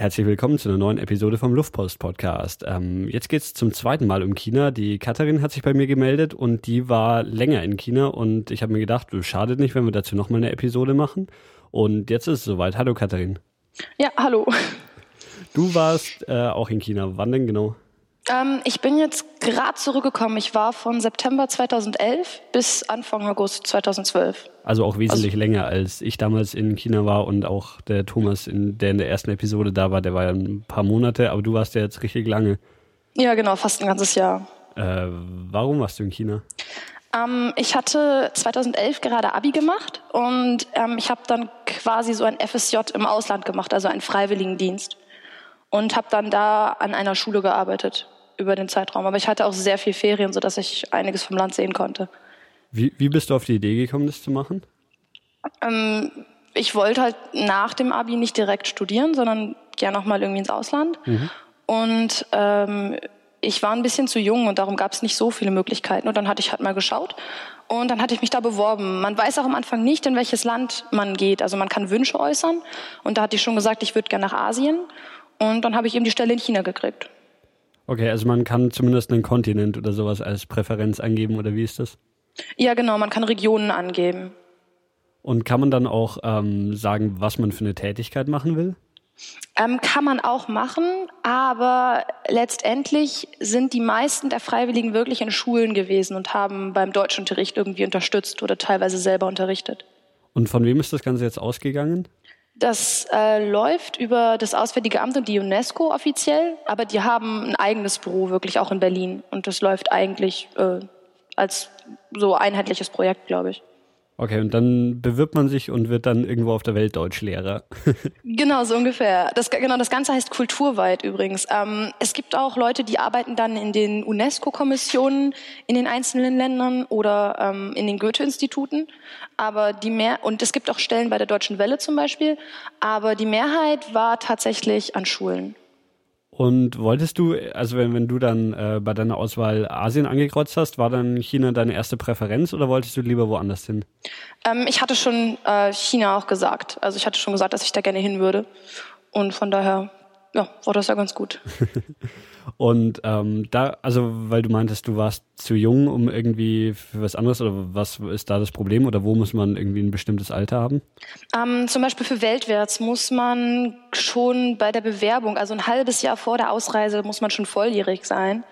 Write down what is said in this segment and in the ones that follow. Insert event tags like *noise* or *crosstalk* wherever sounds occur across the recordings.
Herzlich willkommen zu einer neuen Episode vom Luftpost Podcast. Ähm, jetzt geht's zum zweiten Mal um China. Die Katharin hat sich bei mir gemeldet und die war länger in China und ich habe mir gedacht, schadet nicht, wenn wir dazu nochmal eine Episode machen. Und jetzt ist es soweit. Hallo Katharin. Ja, hallo. Du warst äh, auch in China. Wann denn genau? Ähm, ich bin jetzt gerade zurückgekommen. Ich war von September 2011 bis Anfang August 2012. Also auch wesentlich also, länger, als ich damals in China war und auch der Thomas, in, der in der ersten Episode da war, der war ja ein paar Monate, aber du warst ja jetzt richtig lange. Ja, genau, fast ein ganzes Jahr. Äh, warum warst du in China? Ähm, ich hatte 2011 gerade Abi gemacht und ähm, ich habe dann quasi so ein FSJ im Ausland gemacht, also einen Freiwilligendienst. Und habe dann da an einer Schule gearbeitet über den Zeitraum. Aber ich hatte auch sehr viel Ferien, sodass ich einiges vom Land sehen konnte. Wie, wie bist du auf die Idee gekommen, das zu machen? Ähm, ich wollte halt nach dem Abi nicht direkt studieren, sondern gerne noch mal irgendwie ins Ausland. Mhm. Und ähm, ich war ein bisschen zu jung und darum gab es nicht so viele Möglichkeiten. Und dann hatte ich halt mal geschaut und dann hatte ich mich da beworben. Man weiß auch am Anfang nicht, in welches Land man geht. Also man kann Wünsche äußern. Und da hatte ich schon gesagt, ich würde gerne nach Asien. Und dann habe ich eben die Stelle in China gekriegt. Okay, also man kann zumindest einen Kontinent oder sowas als Präferenz angeben, oder wie ist das? Ja, genau, man kann Regionen angeben. Und kann man dann auch ähm, sagen, was man für eine Tätigkeit machen will? Ähm, kann man auch machen, aber letztendlich sind die meisten der Freiwilligen wirklich in Schulen gewesen und haben beim Deutschunterricht irgendwie unterstützt oder teilweise selber unterrichtet. Und von wem ist das Ganze jetzt ausgegangen? Das äh, läuft über das Auswärtige Amt und die UNESCO offiziell, aber die haben ein eigenes Büro wirklich auch in Berlin und das läuft eigentlich äh, als so einheitliches Projekt, glaube ich. Okay, und dann bewirbt man sich und wird dann irgendwo auf der Welt Deutschlehrer. *laughs* genau, so ungefähr. Das, genau, das Ganze heißt kulturweit übrigens. Ähm, es gibt auch Leute, die arbeiten dann in den UNESCO-Kommissionen in den einzelnen Ländern oder ähm, in den Goethe-Instituten. Aber die mehr und es gibt auch Stellen bei der Deutschen Welle zum Beispiel. Aber die Mehrheit war tatsächlich an Schulen. Und wolltest du, also wenn, wenn du dann äh, bei deiner Auswahl Asien angekreuzt hast, war dann China deine erste Präferenz oder wolltest du lieber woanders hin? Ähm, ich hatte schon äh, China auch gesagt. Also ich hatte schon gesagt, dass ich da gerne hin würde. Und von daher, ja, war das ja ganz gut. *laughs* Und ähm, da, also weil du meintest, du warst zu jung, um irgendwie für was anderes oder was ist da das Problem oder wo muss man irgendwie ein bestimmtes Alter haben? Ähm, zum Beispiel für Weltwärts muss man schon bei der Bewerbung, also ein halbes Jahr vor der Ausreise, muss man schon volljährig sein.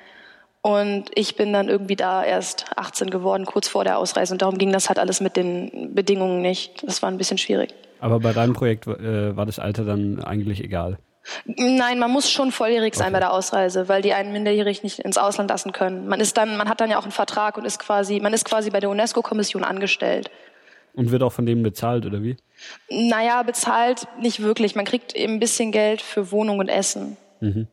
Und ich bin dann irgendwie da erst 18 geworden, kurz vor der Ausreise. Und darum ging das halt alles mit den Bedingungen nicht. Das war ein bisschen schwierig. Aber bei deinem Projekt äh, war das Alter dann eigentlich egal? Nein, man muss schon volljährig sein okay. bei der Ausreise, weil die einen minderjährig nicht ins Ausland lassen können. Man ist dann, man hat dann ja auch einen Vertrag und ist quasi, man ist quasi bei der UNESCO-Kommission angestellt. Und wird auch von dem bezahlt, oder wie? Naja, bezahlt nicht wirklich. Man kriegt eben ein bisschen Geld für Wohnung und Essen. Mhm.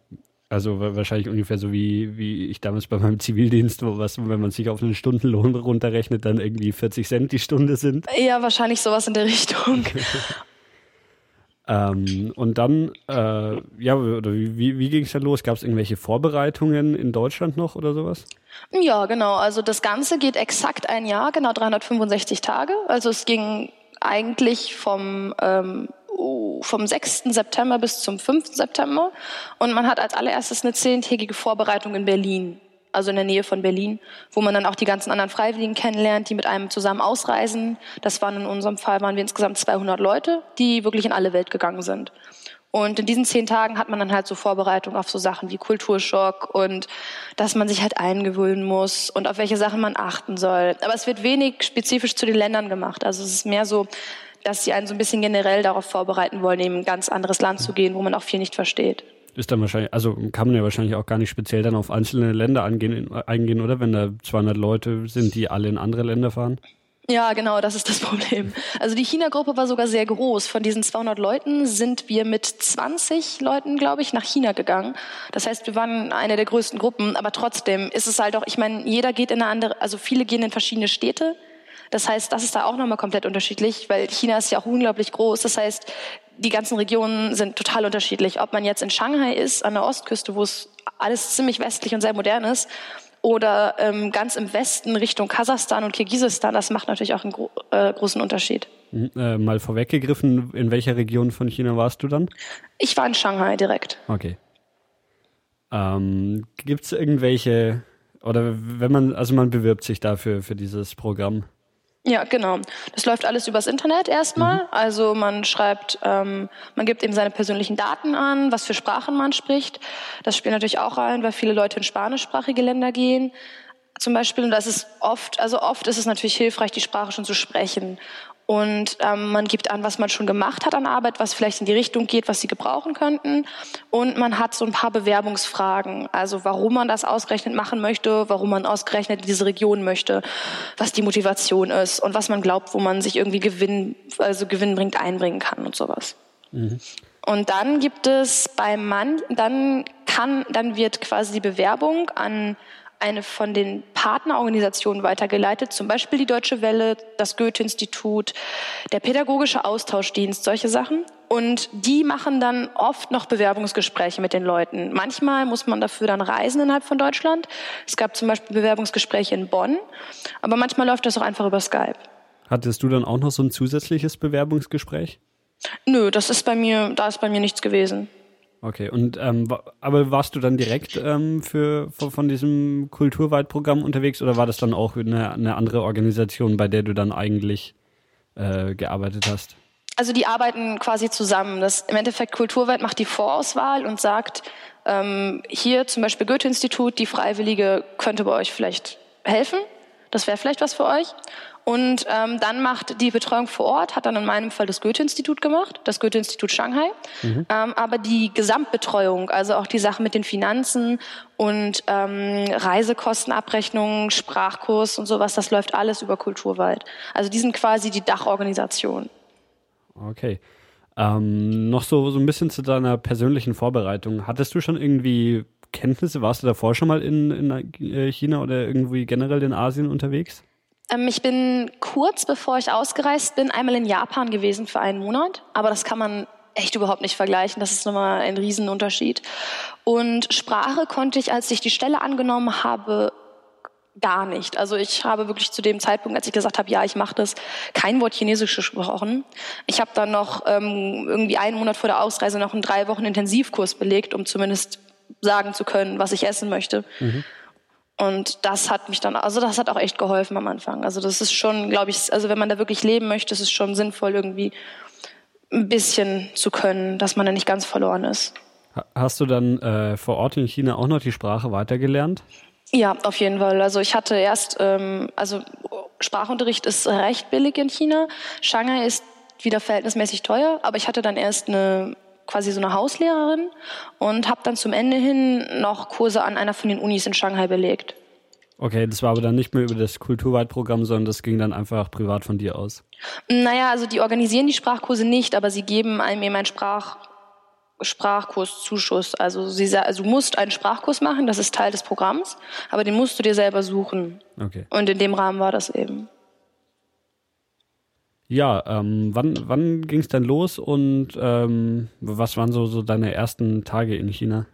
Also wahrscheinlich ungefähr so wie, wie ich damals bei meinem Zivildienst, wo was, wenn man sich auf einen Stundenlohn runterrechnet, dann irgendwie 40 Cent die Stunde sind. Ja, wahrscheinlich sowas in der Richtung. *laughs* Ähm, und dann, äh, ja, oder wie, wie ging es dann los? Gab es irgendwelche Vorbereitungen in Deutschland noch oder sowas? Ja, genau. Also das Ganze geht exakt ein Jahr, genau 365 Tage. Also es ging eigentlich vom, ähm, vom 6. September bis zum 5. September. Und man hat als allererstes eine zehntägige Vorbereitung in Berlin also in der Nähe von Berlin, wo man dann auch die ganzen anderen Freiwilligen kennenlernt, die mit einem zusammen ausreisen. Das waren in unserem Fall waren wir insgesamt 200 Leute, die wirklich in alle Welt gegangen sind. Und in diesen zehn Tagen hat man dann halt so Vorbereitung auf so Sachen wie Kulturschock und dass man sich halt eingewöhnen muss und auf welche Sachen man achten soll. Aber es wird wenig spezifisch zu den Ländern gemacht. Also es ist mehr so, dass sie einen so ein bisschen generell darauf vorbereiten wollen, in ein ganz anderes Land zu gehen, wo man auch viel nicht versteht ist dann wahrscheinlich, also kann man ja wahrscheinlich auch gar nicht speziell dann auf einzelne Länder angehen, eingehen, oder? Wenn da 200 Leute sind, die alle in andere Länder fahren? Ja, genau, das ist das Problem. Also die China-Gruppe war sogar sehr groß. Von diesen 200 Leuten sind wir mit 20 Leuten, glaube ich, nach China gegangen. Das heißt, wir waren eine der größten Gruppen, aber trotzdem ist es halt auch, ich meine, jeder geht in eine andere, also viele gehen in verschiedene Städte. Das heißt, das ist da auch nochmal komplett unterschiedlich, weil China ist ja auch unglaublich groß. Das heißt, die ganzen Regionen sind total unterschiedlich. Ob man jetzt in Shanghai ist, an der Ostküste, wo es alles ziemlich westlich und sehr modern ist, oder ähm, ganz im Westen Richtung Kasachstan und Kirgisistan, das macht natürlich auch einen gro äh, großen Unterschied. Hm, äh, mal vorweggegriffen, in welcher Region von China warst du dann? Ich war in Shanghai direkt. Okay. Ähm, Gibt es irgendwelche, oder wenn man, also man bewirbt sich dafür für dieses Programm? Ja, genau. Das läuft alles übers Internet erstmal. Mhm. Also man schreibt, ähm, man gibt eben seine persönlichen Daten an, was für Sprachen man spricht. Das spielt natürlich auch rein, weil viele Leute in spanischsprachige Länder gehen zum Beispiel, und das ist oft, also oft ist es natürlich hilfreich, die Sprache schon zu sprechen. Und ähm, man gibt an, was man schon gemacht hat an Arbeit, was vielleicht in die Richtung geht, was sie gebrauchen könnten. Und man hat so ein paar Bewerbungsfragen, also warum man das ausgerechnet machen möchte, warum man ausgerechnet in diese Region möchte, was die Motivation ist und was man glaubt, wo man sich irgendwie Gewinn, also gewinnbringend einbringen kann und sowas. Mhm. Und dann gibt es bei Mann, dann kann, dann wird quasi die Bewerbung an eine von den Partnerorganisationen weitergeleitet, zum Beispiel die Deutsche Welle, das Goethe-Institut, der Pädagogische Austauschdienst, solche Sachen. Und die machen dann oft noch Bewerbungsgespräche mit den Leuten. Manchmal muss man dafür dann reisen innerhalb von Deutschland. Es gab zum Beispiel Bewerbungsgespräche in Bonn, aber manchmal läuft das auch einfach über Skype. Hattest du dann auch noch so ein zusätzliches Bewerbungsgespräch? Nö, das ist bei mir, da ist bei mir nichts gewesen. Okay, und ähm, aber warst du dann direkt ähm, für, von diesem Kulturweitprogramm unterwegs oder war das dann auch eine, eine andere Organisation, bei der du dann eigentlich äh, gearbeitet hast? Also die arbeiten quasi zusammen. Das im Endeffekt Kulturweit macht die Vorauswahl und sagt, ähm, hier zum Beispiel Goethe-Institut, die Freiwillige könnte bei euch vielleicht helfen. Das wäre vielleicht was für euch. Und ähm, dann macht die Betreuung vor Ort, hat dann in meinem Fall das Goethe-Institut gemacht, das Goethe-Institut Shanghai. Mhm. Ähm, aber die Gesamtbetreuung, also auch die Sache mit den Finanzen und ähm, Reisekostenabrechnungen, Sprachkurs und sowas, das läuft alles über Kulturwald. Also die sind quasi die Dachorganisation. Okay. Ähm, noch so, so ein bisschen zu deiner persönlichen Vorbereitung. Hattest du schon irgendwie Kenntnisse? Warst du davor schon mal in, in äh, China oder irgendwie generell in Asien unterwegs? Ähm, ich bin kurz bevor ich ausgereist bin, einmal in Japan gewesen für einen Monat, aber das kann man echt überhaupt nicht vergleichen. Das ist nochmal ein Riesenunterschied. Und Sprache konnte ich, als ich die Stelle angenommen habe, gar nicht. Also ich habe wirklich zu dem Zeitpunkt, als ich gesagt habe, ja, ich mache das, kein Wort Chinesisch gesprochen. Ich habe dann noch ähm, irgendwie einen Monat vor der Ausreise noch einen drei Wochen Intensivkurs belegt, um zumindest sagen zu können, was ich essen möchte. Mhm. Und das hat mich dann, also das hat auch echt geholfen am Anfang. Also das ist schon, glaube ich, also wenn man da wirklich leben möchte, ist es schon sinnvoll, irgendwie ein bisschen zu können, dass man da nicht ganz verloren ist. Hast du dann äh, vor Ort in China auch noch die Sprache weitergelernt? Ja, auf jeden Fall. Also ich hatte erst, ähm, also Sprachunterricht ist recht billig in China. Shanghai ist wieder verhältnismäßig teuer, aber ich hatte dann erst eine quasi so eine Hauslehrerin und habe dann zum Ende hin noch Kurse an einer von den Unis in Shanghai belegt. Okay, das war aber dann nicht mehr über das Kulturweitprogramm, sondern das ging dann einfach privat von dir aus. Naja, also die organisieren die Sprachkurse nicht, aber sie geben einem eben einen Sprach, Sprachkurszuschuss. Also, sie, also du musst einen Sprachkurs machen, das ist Teil des Programms, aber den musst du dir selber suchen. Okay. Und in dem Rahmen war das eben. Ja, ähm, wann, wann ging es denn los und ähm, was waren so, so deine ersten Tage in China?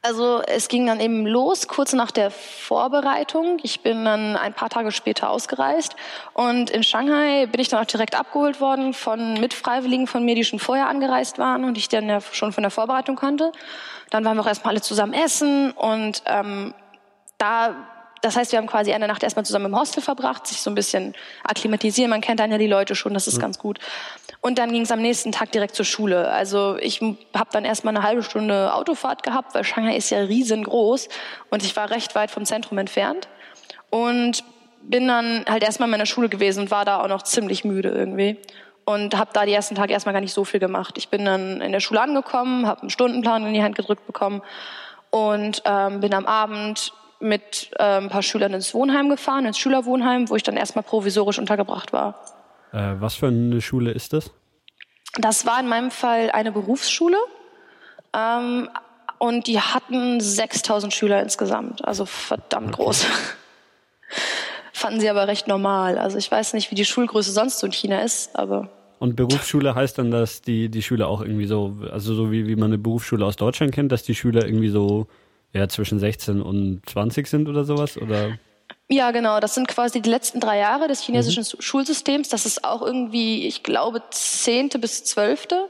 Also es ging dann eben los, kurz nach der Vorbereitung. Ich bin dann ein paar Tage später ausgereist und in Shanghai bin ich dann auch direkt abgeholt worden von Mitfreiwilligen von mir, die schon vorher angereist waren und ich dann ja schon von der Vorbereitung kannte. Dann waren wir auch erstmal alle zusammen essen und ähm, da das heißt, wir haben quasi eine Nacht erstmal zusammen im Hostel verbracht, sich so ein bisschen akklimatisieren. Man kennt dann ja die Leute schon, das ist mhm. ganz gut. Und dann ging es am nächsten Tag direkt zur Schule. Also ich habe dann erstmal eine halbe Stunde Autofahrt gehabt, weil Shanghai ist ja riesengroß und ich war recht weit vom Zentrum entfernt. Und bin dann halt erstmal in meiner Schule gewesen und war da auch noch ziemlich müde irgendwie. Und habe da die ersten Tage erstmal gar nicht so viel gemacht. Ich bin dann in der Schule angekommen, habe einen Stundenplan in die Hand gedrückt bekommen und ähm, bin am Abend mit äh, ein paar Schülern ins Wohnheim gefahren, ins Schülerwohnheim, wo ich dann erstmal provisorisch untergebracht war. Äh, was für eine Schule ist das? Das war in meinem Fall eine Berufsschule. Ähm, und die hatten 6000 Schüler insgesamt, also verdammt okay. groß. *laughs* Fanden sie aber recht normal. Also ich weiß nicht, wie die Schulgröße sonst so in China ist, aber. Und Berufsschule heißt dann, dass die, die Schüler auch irgendwie so, also so wie, wie man eine Berufsschule aus Deutschland kennt, dass die Schüler irgendwie so ja, zwischen 16 und 20 sind oder sowas? Oder? Ja, genau. Das sind quasi die letzten drei Jahre des chinesischen mhm. Schulsystems. Das ist auch irgendwie, ich glaube, zehnte bis zwölfte.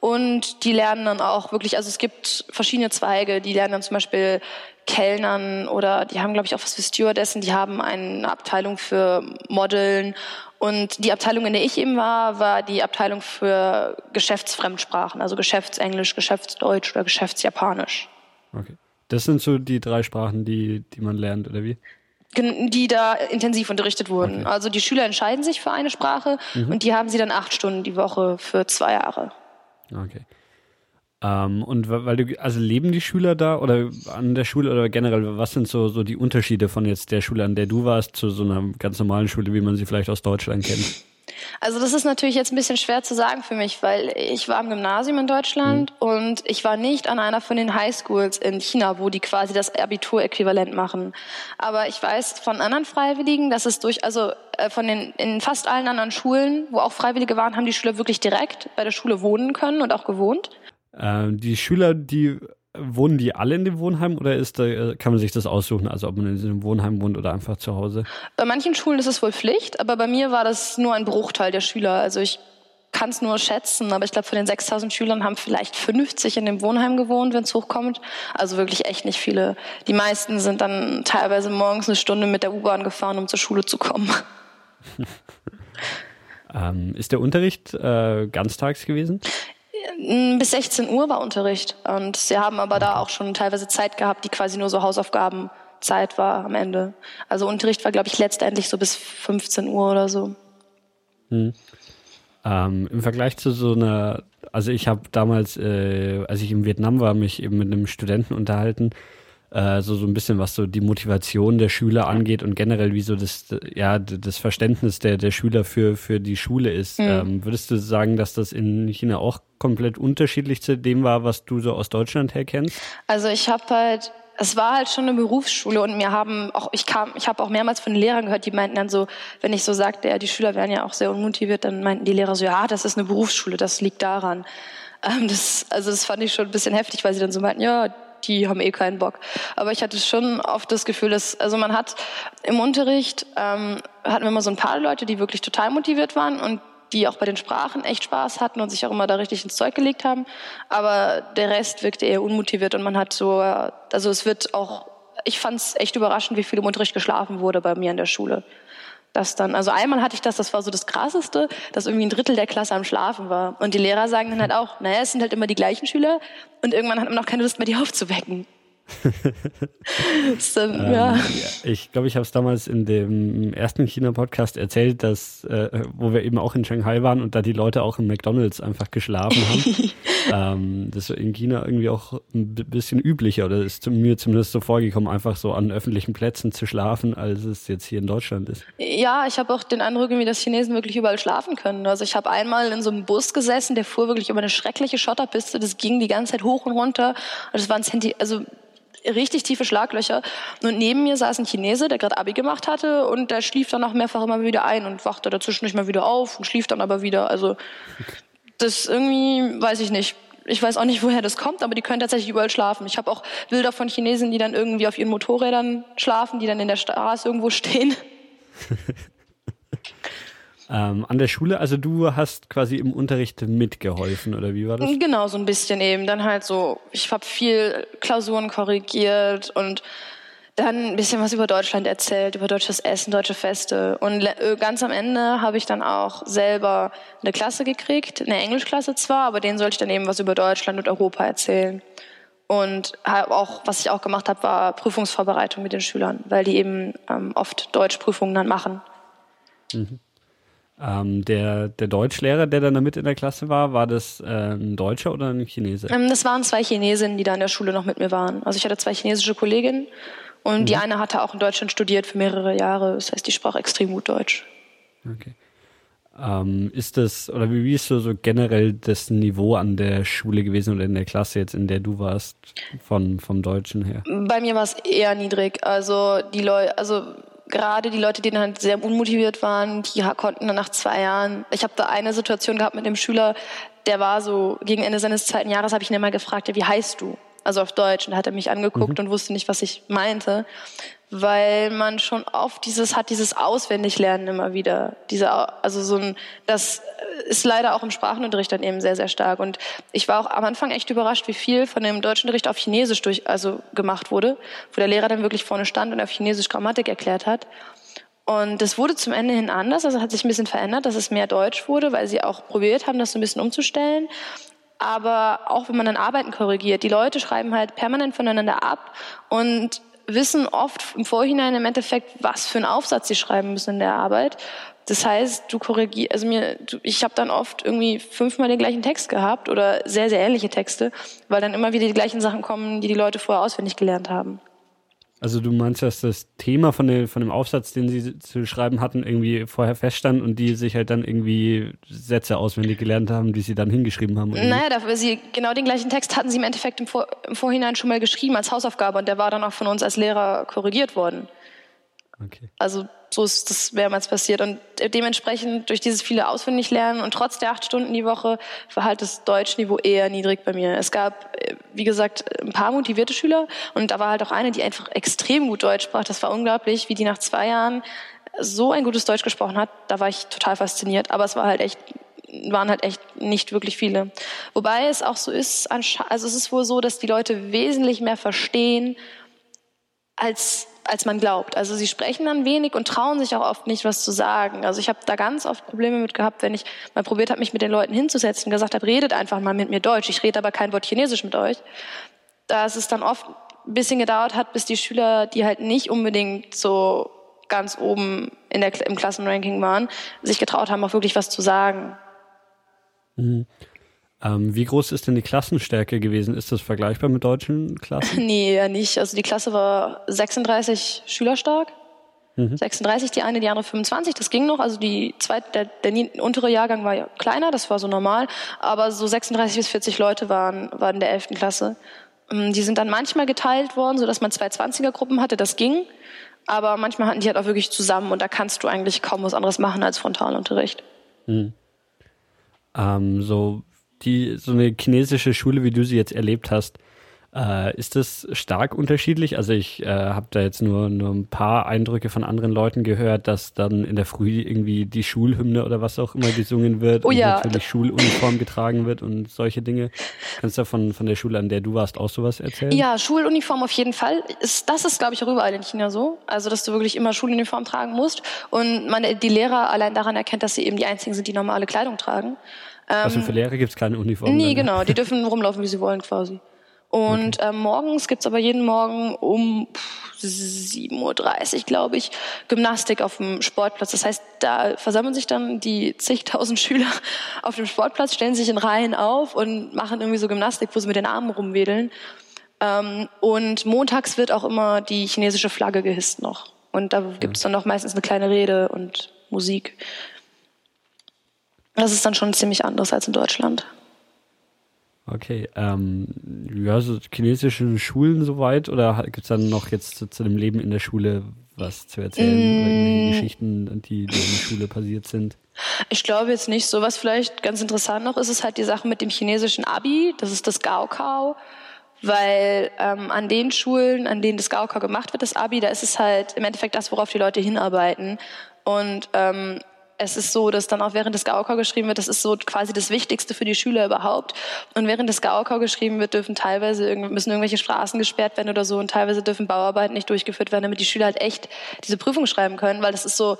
Und die lernen dann auch wirklich, also es gibt verschiedene Zweige, die lernen dann zum Beispiel Kellnern oder die haben, glaube ich, auch was für Stewardessen, die haben eine Abteilung für Modeln. Und die Abteilung, in der ich eben war, war die Abteilung für Geschäftsfremdsprachen, also Geschäftsenglisch, Geschäftsdeutsch oder Geschäftsjapanisch. Okay. Das sind so die drei Sprachen, die, die man lernt, oder wie? die da intensiv unterrichtet wurden. Okay. Also die Schüler entscheiden sich für eine Sprache mhm. und die haben sie dann acht Stunden die Woche für zwei Jahre. Okay. Ähm, und weil du, also leben die Schüler da oder an der Schule oder generell, was sind so, so die Unterschiede von jetzt der Schule, an der du warst, zu so einer ganz normalen Schule, wie man sie vielleicht aus Deutschland kennt? Also das ist natürlich jetzt ein bisschen schwer zu sagen für mich, weil ich war am Gymnasium in Deutschland mhm. und ich war nicht an einer von den Highschools in China, wo die quasi das Abitur-Äquivalent machen. Aber ich weiß von anderen Freiwilligen, dass es durch, also äh, von den in fast allen anderen Schulen, wo auch Freiwillige waren, haben die Schüler wirklich direkt bei der Schule wohnen können und auch gewohnt. Ähm, die Schüler, die wohnen die alle in dem Wohnheim oder ist da, kann man sich das aussuchen, also ob man in einem Wohnheim wohnt oder einfach zu Hause? Bei manchen Schulen ist es wohl Pflicht, aber bei mir war das nur ein Bruchteil der Schüler. Also ich kann es nur schätzen, aber ich glaube, von den 6000 Schülern haben vielleicht 50 in dem Wohnheim gewohnt, wenn es hochkommt. Also wirklich echt nicht viele. Die meisten sind dann teilweise morgens eine Stunde mit der U-Bahn gefahren, um zur Schule zu kommen. *laughs* ähm, ist der Unterricht äh, ganztags gewesen? Bis 16 Uhr war Unterricht. Und sie haben aber da auch schon teilweise Zeit gehabt, die quasi nur so Hausaufgabenzeit war am Ende. Also Unterricht war, glaube ich, letztendlich so bis 15 Uhr oder so. Hm. Ähm, Im Vergleich zu so einer, also ich habe damals, äh, als ich in Vietnam war, mich eben mit einem Studenten unterhalten, äh, so, so ein bisschen, was so die Motivation der Schüler angeht und generell wie so das, ja, das Verständnis der, der Schüler für, für die Schule ist. Mhm. Ähm, würdest du sagen, dass das in China auch komplett unterschiedlich zu dem war, was du so aus Deutschland her kennst? Also ich habe halt es war halt schon eine Berufsschule und mir haben auch ich kam ich habe auch mehrmals von den Lehrern gehört, die meinten dann so, wenn ich so sagte, ja, die Schüler wären ja auch sehr unmotiviert, dann meinten die Lehrer so, ja, das ist eine Berufsschule, das liegt daran. Ähm, das also das fand ich schon ein bisschen heftig, weil sie dann so meinten, ja, die haben eh keinen Bock. Aber ich hatte schon oft das Gefühl, dass, also man hat im Unterricht, ähm, hatten wir immer so ein paar Leute, die wirklich total motiviert waren und die auch bei den Sprachen echt Spaß hatten und sich auch immer da richtig ins Zeug gelegt haben. Aber der Rest wirkte eher unmotiviert und man hat so, also es wird auch, ich fand es echt überraschend, wie viel im Unterricht geschlafen wurde bei mir in der Schule das dann, also einmal hatte ich das, das war so das Krasseste, dass irgendwie ein Drittel der Klasse am Schlafen war. Und die Lehrer sagen dann halt auch, naja, es sind halt immer die gleichen Schüler und irgendwann hat man auch keine Lust mehr, die aufzuwecken. *laughs* dann, ähm, ja. Ich glaube, ich habe es damals in dem ersten China-Podcast erzählt, dass, äh, wo wir eben auch in Shanghai waren und da die Leute auch im McDonalds einfach geschlafen haben. *laughs* ähm, das ist in China irgendwie auch ein bisschen üblicher oder ist mir zumindest so vorgekommen, einfach so an öffentlichen Plätzen zu schlafen, als es jetzt hier in Deutschland ist. Ja, ich habe auch den Eindruck, irgendwie, dass Chinesen wirklich überall schlafen können. Also ich habe einmal in so einem Bus gesessen, der fuhr wirklich über eine schreckliche Schotterpiste, das ging die ganze Zeit hoch und runter und es waren Zenti also richtig tiefe Schlaglöcher. Und neben mir saß ein Chinese, der gerade Abi gemacht hatte und der schlief dann auch mehrfach immer wieder ein und wachte dazwischen nicht mal wieder auf und schlief dann aber wieder. Also das irgendwie, weiß ich nicht. Ich weiß auch nicht, woher das kommt, aber die können tatsächlich überall schlafen. Ich habe auch Bilder von Chinesen, die dann irgendwie auf ihren Motorrädern schlafen, die dann in der Straße irgendwo stehen. *laughs* Ähm, an der Schule, also du hast quasi im Unterricht mitgeholfen oder wie war das? Genau, so ein bisschen eben. Dann halt so, ich habe viel Klausuren korrigiert und dann ein bisschen was über Deutschland erzählt, über deutsches Essen, deutsche Feste. Und äh, ganz am Ende habe ich dann auch selber eine Klasse gekriegt, eine Englischklasse zwar, aber denen sollte ich dann eben was über Deutschland und Europa erzählen. Und auch, was ich auch gemacht habe, war Prüfungsvorbereitung mit den Schülern, weil die eben ähm, oft Deutschprüfungen dann machen. Mhm. Ähm, der, der Deutschlehrer, der dann da mit in der Klasse war, war das äh, ein Deutscher oder ein Chinese? Ähm, das waren zwei Chinesinnen, die da in der Schule noch mit mir waren. Also ich hatte zwei chinesische Kolleginnen und mhm. die eine hatte auch in Deutschland studiert für mehrere Jahre. Das heißt, die sprach extrem gut Deutsch. Okay. Ähm, ist das, oder wie, wie ist so, so generell das Niveau an der Schule gewesen oder in der Klasse jetzt, in der du warst, von, vom Deutschen her? Bei mir war es eher niedrig. Also die Leute, also gerade die Leute, die dann halt sehr unmotiviert waren, die konnten dann nach zwei Jahren. Ich habe da eine Situation gehabt mit dem Schüler, der war so gegen Ende seines zweiten Jahres, habe ich ihn immer gefragt, ja, wie heißt du? also auf Deutsch. Und da hat er mich angeguckt mhm. und wusste nicht, was ich meinte, weil man schon oft dieses hat, dieses Auswendiglernen immer wieder. Diese, also so ein, das ist leider auch im Sprachenunterricht dann eben sehr, sehr stark. Und ich war auch am Anfang echt überrascht, wie viel von dem Deutschunterricht auf Chinesisch durch, also gemacht wurde, wo der Lehrer dann wirklich vorne stand und auf Chinesisch Grammatik erklärt hat. Und das wurde zum Ende hin anders, also hat sich ein bisschen verändert, dass es mehr Deutsch wurde, weil sie auch probiert haben, das so ein bisschen umzustellen. Aber auch wenn man dann Arbeiten korrigiert, die Leute schreiben halt permanent voneinander ab und wissen oft im Vorhinein im Endeffekt, was für einen Aufsatz sie schreiben müssen in der Arbeit. Das heißt, du korrigierst, also mir, du, ich habe dann oft irgendwie fünfmal den gleichen Text gehabt oder sehr, sehr ähnliche Texte, weil dann immer wieder die gleichen Sachen kommen, die die Leute vorher auswendig gelernt haben. Also du meinst, dass das Thema von, der, von dem Aufsatz, den sie zu schreiben hatten, irgendwie vorher feststand und die sich halt dann irgendwie Sätze auswendig gelernt haben, die sie dann hingeschrieben haben? Naja, dafür sie genau den gleichen Text hatten sie im Endeffekt im, Vor im Vorhinein schon mal geschrieben als Hausaufgabe und der war dann auch von uns als Lehrer korrigiert worden. Okay. Also so ist das mehrmals passiert. Und dementsprechend durch dieses viele Auswendiglernen und trotz der acht Stunden die Woche war halt das Deutschniveau eher niedrig bei mir. Es gab, wie gesagt, ein paar motivierte Schüler und da war halt auch eine, die einfach extrem gut Deutsch sprach. Das war unglaublich, wie die nach zwei Jahren so ein gutes Deutsch gesprochen hat. Da war ich total fasziniert. Aber es war halt echt waren halt echt nicht wirklich viele. Wobei es auch so ist, also es ist wohl so, dass die Leute wesentlich mehr verstehen, als als man glaubt. Also sie sprechen dann wenig und trauen sich auch oft nicht, was zu sagen. Also ich habe da ganz oft Probleme mit gehabt, wenn ich mal probiert habe, mich mit den Leuten hinzusetzen und gesagt habe, redet einfach mal mit mir Deutsch. Ich rede aber kein Wort Chinesisch mit euch. Dass es dann oft ein bisschen gedauert hat, bis die Schüler, die halt nicht unbedingt so ganz oben in der, im Klassenranking waren, sich getraut haben, auch wirklich was zu sagen. Mhm. Ähm, wie groß ist denn die Klassenstärke gewesen? Ist das vergleichbar mit deutschen Klassen? *laughs* nee, ja nicht. Also die Klasse war 36 Schüler stark. Mhm. 36 die eine, die andere 25, das ging noch. Also die zweite, der, der untere Jahrgang war ja kleiner, das war so normal. Aber so 36 bis 40 Leute waren, waren in der 11. Klasse. Ähm, die sind dann manchmal geteilt worden, sodass man zwei 20er-Gruppen hatte, das ging. Aber manchmal hatten die halt auch wirklich zusammen und da kannst du eigentlich kaum was anderes machen als Frontalunterricht. Mhm. Ähm, so die so eine chinesische Schule, wie du sie jetzt erlebt hast, äh, ist das stark unterschiedlich? Also ich äh, habe da jetzt nur, nur ein paar Eindrücke von anderen Leuten gehört, dass dann in der Früh irgendwie die Schulhymne oder was auch immer gesungen wird oh, und ja. natürlich Schuluniform getragen wird und solche Dinge. Kannst du von, von der Schule, an der du warst, auch sowas erzählen? Ja, Schuluniform auf jeden Fall. Ist, das ist, glaube ich, auch überall in China so. Also, dass du wirklich immer Schuluniform tragen musst und man die Lehrer allein daran erkennt, dass sie eben die einzigen sind, die normale Kleidung tragen. Also für Lehrer gibt es keine Uniform? Nee, dann, ne? genau. Die dürfen rumlaufen, wie sie wollen quasi. Und okay. ähm, morgens gibt's aber jeden Morgen um 7.30 Uhr, glaube ich, Gymnastik auf dem Sportplatz. Das heißt, da versammeln sich dann die zigtausend *laughs* Schüler auf dem Sportplatz, stellen sich in Reihen auf und machen irgendwie so Gymnastik, wo sie mit den Armen rumwedeln. Ähm, und montags wird auch immer die chinesische Flagge gehisst noch. Und da gibt's dann noch meistens eine kleine Rede und Musik. Das ist dann schon ziemlich anders als in Deutschland. Okay, ähm, ja, so chinesische Schulen soweit oder gibt es dann noch jetzt zu, zu, dem Leben in der Schule was zu erzählen? Mm. Geschichten, die, die in der Schule passiert sind? Ich glaube jetzt nicht. So was vielleicht ganz interessant noch ist, ist halt die Sache mit dem chinesischen Abi. Das ist das Gaokao. Weil ähm, an den Schulen, an denen das Gaokao gemacht wird, das Abi, da ist es halt im Endeffekt das, worauf die Leute hinarbeiten. Und ähm, es ist so, dass dann auch während des Gaukau geschrieben wird, das ist so quasi das Wichtigste für die Schüler überhaupt. Und während des Gaukau geschrieben wird, dürfen teilweise müssen irgendwelche Straßen gesperrt werden oder so und teilweise dürfen Bauarbeiten nicht durchgeführt werden, damit die Schüler halt echt diese Prüfung schreiben können, weil das ist so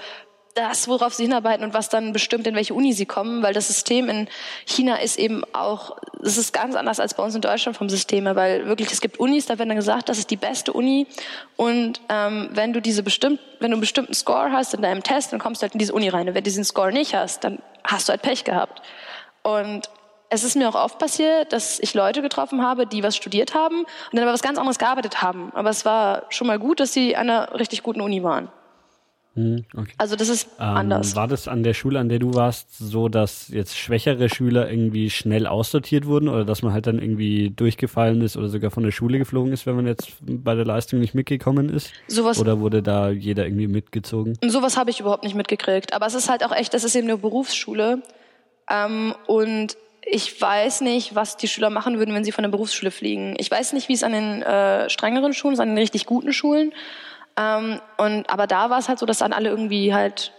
das, worauf sie hinarbeiten und was dann bestimmt, in welche Uni sie kommen, weil das System in China ist eben auch, es ist ganz anders als bei uns in Deutschland vom System weil wirklich, es gibt Unis, da wird dann gesagt, das ist die beste Uni und ähm, wenn du diese bestimmt, wenn du einen bestimmten Score hast in deinem Test, dann kommst du halt in diese Uni rein und wenn du diesen Score nicht hast, dann hast du halt Pech gehabt. Und es ist mir auch oft passiert, dass ich Leute getroffen habe, die was studiert haben und dann aber was ganz anderes gearbeitet haben. Aber es war schon mal gut, dass sie an einer richtig guten Uni waren. Hm, okay. Also das ist ähm, anders. War das an der Schule, an der du warst, so, dass jetzt schwächere Schüler irgendwie schnell aussortiert wurden oder dass man halt dann irgendwie durchgefallen ist oder sogar von der Schule geflogen ist, wenn man jetzt bei der Leistung nicht mitgekommen ist? Sowas, oder wurde da jeder irgendwie mitgezogen? Sowas habe ich überhaupt nicht mitgekriegt. Aber es ist halt auch echt, das ist eben eine Berufsschule. Ähm, und ich weiß nicht, was die Schüler machen würden, wenn sie von der Berufsschule fliegen. Ich weiß nicht, wie es an den äh, strengeren Schulen ist, an den richtig guten Schulen. Ähm, und, aber da war es halt so, dass dann alle irgendwie halt,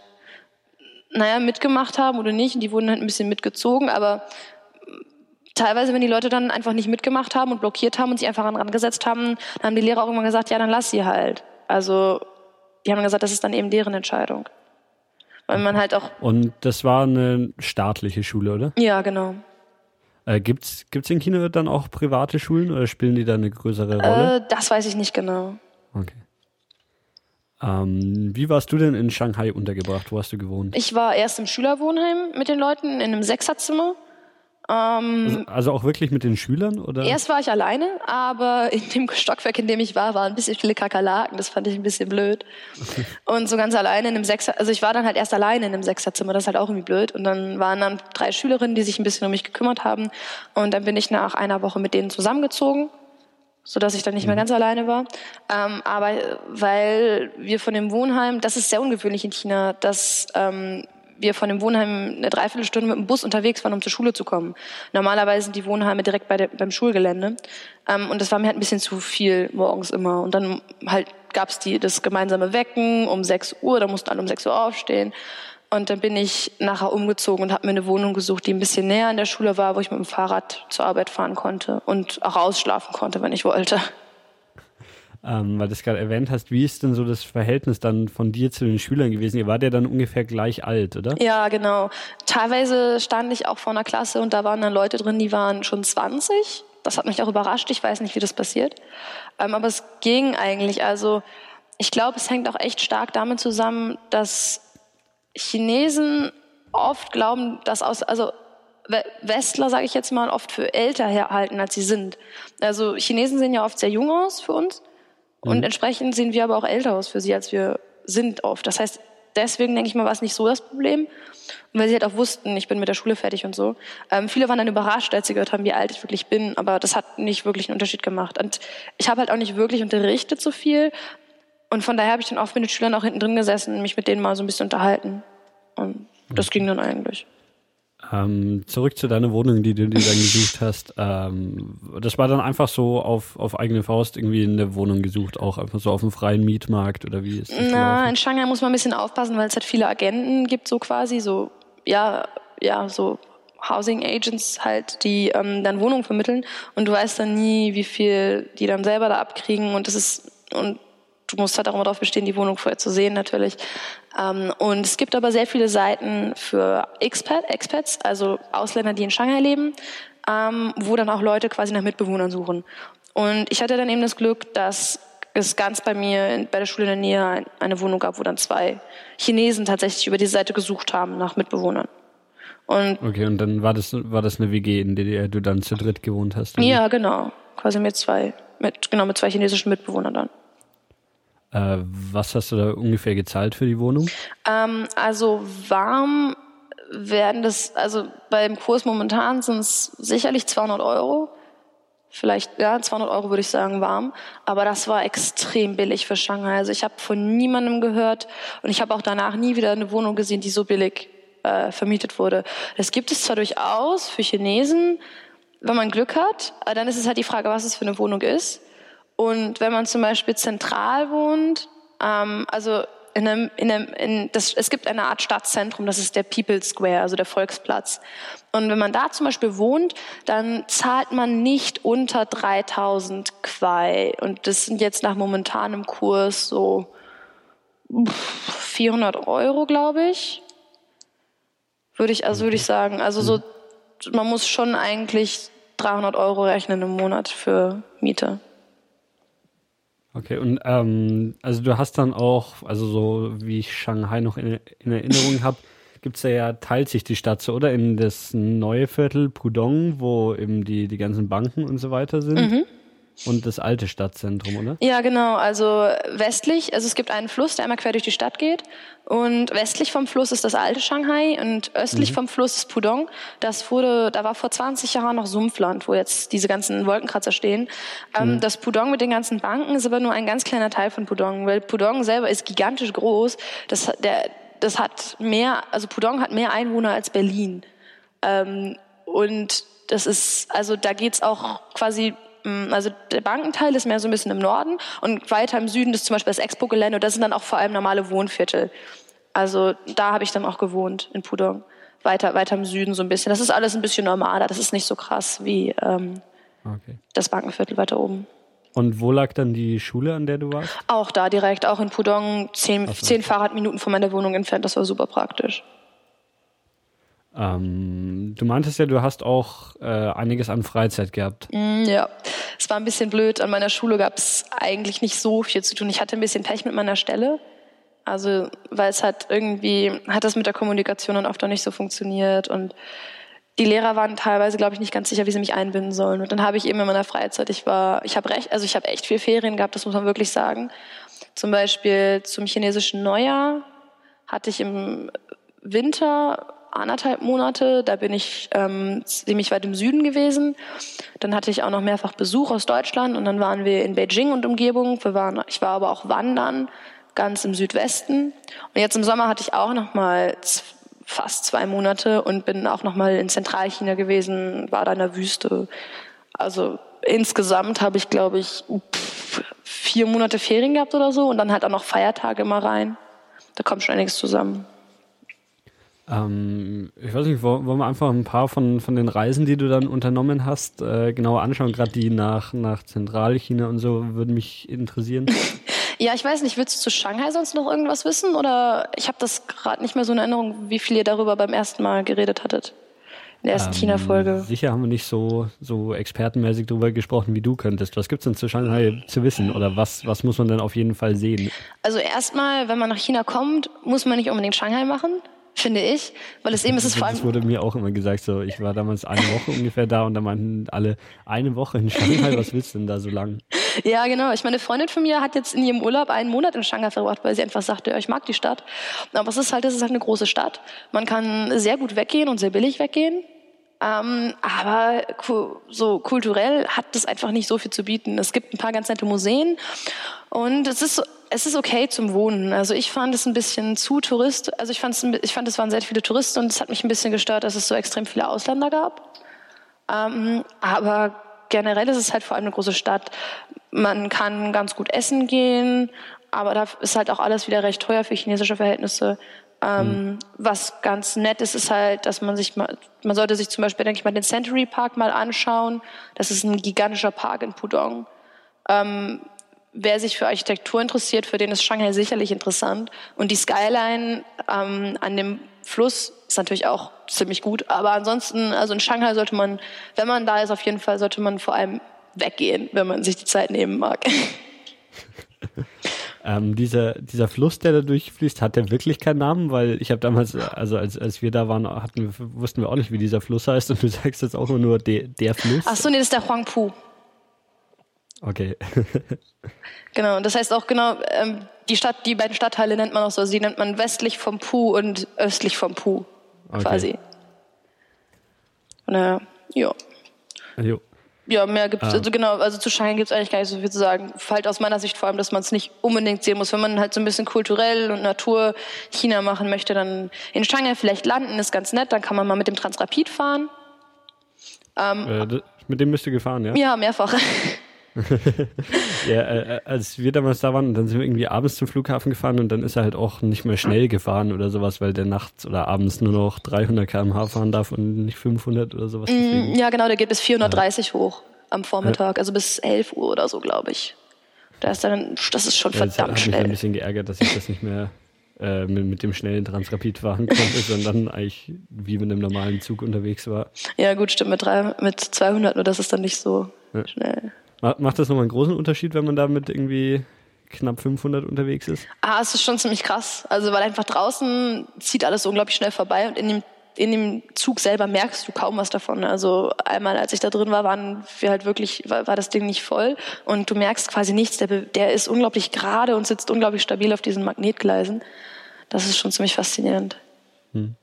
naja, mitgemacht haben oder nicht. Und die wurden halt ein bisschen mitgezogen. Aber teilweise, wenn die Leute dann einfach nicht mitgemacht haben und blockiert haben und sich einfach rangesetzt haben, dann haben die Lehrer auch irgendwann gesagt, ja, dann lass sie halt. Also die haben gesagt, das ist dann eben deren Entscheidung. Weil man halt auch. Und das war eine staatliche Schule, oder? Ja, genau. Äh, gibt's gibt's in China dann auch private Schulen oder spielen die da eine größere Rolle? Äh, das weiß ich nicht genau. Okay. Ähm, wie warst du denn in Shanghai untergebracht? Wo hast du gewohnt? Ich war erst im Schülerwohnheim mit den Leuten in einem Sechserzimmer. Ähm, also, also, auch wirklich mit den Schülern? Oder? Erst war ich alleine, aber in dem Stockwerk, in dem ich war, waren ein bisschen viele Kakerlaken. Das fand ich ein bisschen blöd. *laughs* Und so ganz alleine in einem Sechser, also ich war dann halt erst alleine in einem Sechserzimmer, das ist halt auch irgendwie blöd. Und dann waren dann drei Schülerinnen, die sich ein bisschen um mich gekümmert haben. Und dann bin ich nach einer Woche mit denen zusammengezogen so dass ich dann nicht mehr mhm. ganz alleine war. Ähm, aber weil wir von dem Wohnheim, das ist sehr ungewöhnlich in China, dass ähm, wir von dem Wohnheim eine Dreiviertelstunde mit dem Bus unterwegs waren, um zur Schule zu kommen. Normalerweise sind die Wohnheime direkt bei der, beim Schulgelände. Ähm, und das war mir halt ein bisschen zu viel morgens immer. Und dann halt gab's die das gemeinsame Wecken um 6 Uhr, da mussten alle um 6 Uhr aufstehen. Und dann bin ich nachher umgezogen und habe mir eine Wohnung gesucht, die ein bisschen näher an der Schule war, wo ich mit dem Fahrrad zur Arbeit fahren konnte und auch ausschlafen konnte, wenn ich wollte ähm, weil du es gerade erwähnt hast, wie ist denn so das Verhältnis dann von dir zu den Schülern gewesen? Ihr wart ja dann ungefähr gleich alt, oder? Ja, genau. Teilweise stand ich auch vor einer Klasse und da waren dann Leute drin, die waren schon 20. Das hat mich auch überrascht. Ich weiß nicht, wie das passiert. Ähm, aber es ging eigentlich. Also ich glaube, es hängt auch echt stark damit zusammen, dass Chinesen oft glauben, dass aus, also Westler, sage ich jetzt mal, oft für älter halten, als sie sind. Also Chinesen sehen ja oft sehr jung aus für uns und mhm. entsprechend sehen wir aber auch älter aus für sie, als wir sind oft. Das heißt, deswegen denke ich mal, war es nicht so das Problem. Und weil sie halt auch wussten, ich bin mit der Schule fertig und so. Ähm, viele waren dann überrascht, als sie gehört haben, wie alt ich wirklich bin, aber das hat nicht wirklich einen Unterschied gemacht. Und ich habe halt auch nicht wirklich unterrichtet so viel. Und von daher habe ich dann oft mit den Schülern auch hinten drin gesessen und mich mit denen mal so ein bisschen unterhalten. Und das ging dann eigentlich. Ähm, zurück zu deiner Wohnung, die du dir dann gesucht hast. Ähm, das war dann einfach so auf, auf eigene Faust irgendwie eine Wohnung gesucht, auch einfach so auf dem freien Mietmarkt oder wie ist das? Na, gelaufen? in Shanghai muss man ein bisschen aufpassen, weil es halt viele Agenten gibt, so quasi, so, ja, ja, so Housing Agents halt, die ähm, dann Wohnungen vermitteln und du weißt dann nie, wie viel die dann selber da abkriegen und das ist, und du musst halt auch immer darauf bestehen, die Wohnung vorher zu sehen natürlich. Ähm, und es gibt aber sehr viele Seiten für Expat, Expats, also Ausländer, die in Shanghai leben, ähm, wo dann auch Leute quasi nach Mitbewohnern suchen. Und ich hatte dann eben das Glück, dass es ganz bei mir bei der Schule in der Nähe eine Wohnung gab, wo dann zwei Chinesen tatsächlich über diese Seite gesucht haben nach Mitbewohnern. Und okay, und dann war das, war das eine WG, in der du dann zu dritt gewohnt hast? Oder? Ja, genau. Quasi mit zwei, mit, genau, mit zwei chinesischen Mitbewohnern dann. Äh, was hast du da ungefähr gezahlt für die Wohnung? Ähm, also warm werden das, also beim Kurs momentan sind es sicherlich 200 Euro. Vielleicht, ja, 200 Euro würde ich sagen, warm. Aber das war extrem billig für Shanghai. Also ich habe von niemandem gehört und ich habe auch danach nie wieder eine Wohnung gesehen, die so billig äh, vermietet wurde. Das gibt es zwar durchaus für Chinesen, wenn man Glück hat, aber dann ist es halt die Frage, was es für eine Wohnung ist. Und wenn man zum Beispiel zentral wohnt, ähm, also in einem, in einem, in das, es gibt eine Art Stadtzentrum, das ist der People Square, also der Volksplatz. Und wenn man da zum Beispiel wohnt, dann zahlt man nicht unter 3000 Quai. Und das sind jetzt nach momentanem Kurs so 400 Euro, glaube ich. Würde ich, also würde ich sagen. Also so, man muss schon eigentlich 300 Euro rechnen im Monat für Miete. Okay, und ähm, also du hast dann auch, also so wie ich Shanghai noch in, in Erinnerung habe, gibt's ja, ja, teilt sich die Stadt so, oder? In das neue Viertel Pudong, wo eben die, die ganzen Banken und so weiter sind. Mhm und das alte Stadtzentrum, oder? Ja, genau. Also westlich, also es gibt einen Fluss, der einmal quer durch die Stadt geht. Und westlich vom Fluss ist das alte Shanghai und östlich mhm. vom Fluss ist Pudong. Das wurde, da war vor 20 Jahren noch Sumpfland, wo jetzt diese ganzen Wolkenkratzer stehen. Ähm, mhm. Das Pudong mit den ganzen Banken ist aber nur ein ganz kleiner Teil von Pudong, weil Pudong selber ist gigantisch groß. Das, der, das hat mehr, also Pudong hat mehr Einwohner als Berlin. Ähm, und das ist, also da geht's auch quasi also der Bankenteil ist mehr so ein bisschen im Norden und weiter im Süden ist zum Beispiel das Expo-Gelände und das sind dann auch vor allem normale Wohnviertel. Also da habe ich dann auch gewohnt in Pudong, weiter weiter im Süden so ein bisschen. Das ist alles ein bisschen normaler, das ist nicht so krass wie ähm, okay. das Bankenviertel weiter oben. Und wo lag dann die Schule, an der du warst? Auch da direkt, auch in Pudong, zehn, so. zehn Fahrradminuten von meiner Wohnung entfernt. Das war super praktisch. Ähm, du meintest ja, du hast auch äh, einiges an Freizeit gehabt. Mm, ja, es war ein bisschen blöd. An meiner Schule gab es eigentlich nicht so viel zu tun. Ich hatte ein bisschen Pech mit meiner Stelle. Also, weil es hat irgendwie, hat das mit der Kommunikation dann oft auch nicht so funktioniert und die Lehrer waren teilweise, glaube ich, nicht ganz sicher, wie sie mich einbinden sollen. Und dann habe ich eben in meiner Freizeit, ich war, ich habe recht, also ich habe echt viel Ferien gehabt, das muss man wirklich sagen. Zum Beispiel zum chinesischen Neujahr hatte ich im Winter anderthalb Monate. Da bin ich ähm, ziemlich weit im Süden gewesen. Dann hatte ich auch noch mehrfach Besuch aus Deutschland und dann waren wir in Beijing und Umgebung. Wir waren, ich war aber auch wandern, ganz im Südwesten. Und jetzt im Sommer hatte ich auch noch mal fast zwei Monate und bin auch noch mal in Zentralchina gewesen, war da in der Wüste. Also insgesamt habe ich, glaube ich, vier Monate Ferien gehabt oder so und dann halt auch noch Feiertage mal rein. Da kommt schon einiges zusammen. Ähm, ich weiß nicht, wollen wir einfach ein paar von, von den Reisen, die du dann unternommen hast, äh, genauer anschauen? Gerade die nach, nach Zentralchina und so würden mich interessieren. *laughs* Ja, ich weiß nicht, willst du zu Shanghai sonst noch irgendwas wissen? Oder ich habe das gerade nicht mehr so in Erinnerung, wie viel ihr darüber beim ersten Mal geredet hattet. In der ersten ähm, China-Folge. Sicher haben wir nicht so, so expertenmäßig darüber gesprochen, wie du könntest. Was gibt's denn zu Shanghai zu wissen? Oder was, was muss man denn auf jeden Fall sehen? Also erstmal, wenn man nach China kommt, muss man nicht unbedingt Shanghai machen finde ich, weil es eben ist es vor allem. Das wurde mir auch immer gesagt, so ich war damals eine *laughs* Woche ungefähr da und da meinten alle eine Woche in Shanghai, was willst du denn da so lang? *laughs* Ja, genau. Ich meine, eine Freundin von mir hat jetzt in ihrem Urlaub einen Monat in Shanghai verbracht, weil sie einfach sagte, ja, ich mag die Stadt. Aber es ist halt, es ist halt eine große Stadt. Man kann sehr gut weggehen und sehr billig weggehen. Ähm, aber so kulturell hat das einfach nicht so viel zu bieten. Es gibt ein paar ganz nette Museen und es ist es ist okay zum Wohnen. Also ich fand es ein bisschen zu Tourist. Also ich fand es, ich fand es waren sehr viele Touristen und es hat mich ein bisschen gestört, dass es so extrem viele Ausländer gab. Ähm, aber generell ist es halt vor allem eine große Stadt. Man kann ganz gut essen gehen, aber da ist halt auch alles wieder recht teuer für chinesische Verhältnisse. Ähm, mhm. Was ganz nett ist, ist halt, dass man sich mal, man sollte sich zum Beispiel, denke ich mal, den Century Park mal anschauen. Das ist ein gigantischer Park in Pudong. Ähm, wer sich für Architektur interessiert, für den ist Shanghai sicherlich interessant. Und die Skyline ähm, an dem Fluss ist natürlich auch ziemlich gut. Aber ansonsten, also in Shanghai sollte man, wenn man da ist, auf jeden Fall sollte man vor allem weggehen, wenn man sich die Zeit nehmen mag. *laughs* Ähm, dieser, dieser Fluss, der da durchfließt, hat der wirklich keinen Namen? Weil ich habe damals, also als, als wir da waren, hatten, wussten wir auch nicht, wie dieser Fluss heißt und du *laughs* sagst jetzt auch nur, nur der, der Fluss. Ach so, nee, das ist der Huangpu. Okay. genau, und das heißt auch genau, ähm, die Stadt, die beiden Stadtteile nennt man auch so, sie nennt man westlich vom Pu und östlich vom Pu, okay. quasi. Und, äh, ja. Jo. Ja, mehr gibt's, ah. also genau, also zu Shanghai gibt's eigentlich gar nicht so viel zu sagen. Halt aus meiner Sicht vor allem, dass man es nicht unbedingt sehen muss. Wenn man halt so ein bisschen kulturell und Natur China machen möchte, dann in Shanghai vielleicht landen, ist ganz nett, dann kann man mal mit dem Transrapid fahren. Ähm, äh, mit dem bist du gefahren, ja? Ja, mehrfach. *laughs* *laughs* ja, äh, äh, als wir damals da waren, dann sind wir irgendwie abends zum Flughafen gefahren und dann ist er halt auch nicht mehr schnell gefahren oder sowas, weil der nachts oder abends nur noch 300 km/h fahren darf und nicht 500 oder sowas. Deswegen. Ja, genau, der geht bis 430 ja. hoch am Vormittag, ja. also bis 11 Uhr oder so, glaube ich. Da ist dann, das ist schon ja, verdammt hat schnell. Ich ein bisschen geärgert, dass ich das nicht mehr *laughs* äh, mit, mit, dem schnellen Transrapid fahren konnte, sondern eigentlich wie mit einem normalen Zug unterwegs war. Ja, gut, stimmt, mit, drei, mit 200, nur das ist dann nicht so schnell. Macht das nochmal einen großen Unterschied, wenn man da mit irgendwie knapp 500 unterwegs ist? Ah, es ist schon ziemlich krass. Also, weil einfach draußen zieht alles unglaublich schnell vorbei und in dem, in dem Zug selber merkst du kaum was davon. Also, einmal, als ich da drin war, waren wir halt wirklich, war, war das Ding nicht voll und du merkst quasi nichts. Der, der ist unglaublich gerade und sitzt unglaublich stabil auf diesen Magnetgleisen. Das ist schon ziemlich faszinierend. Hm.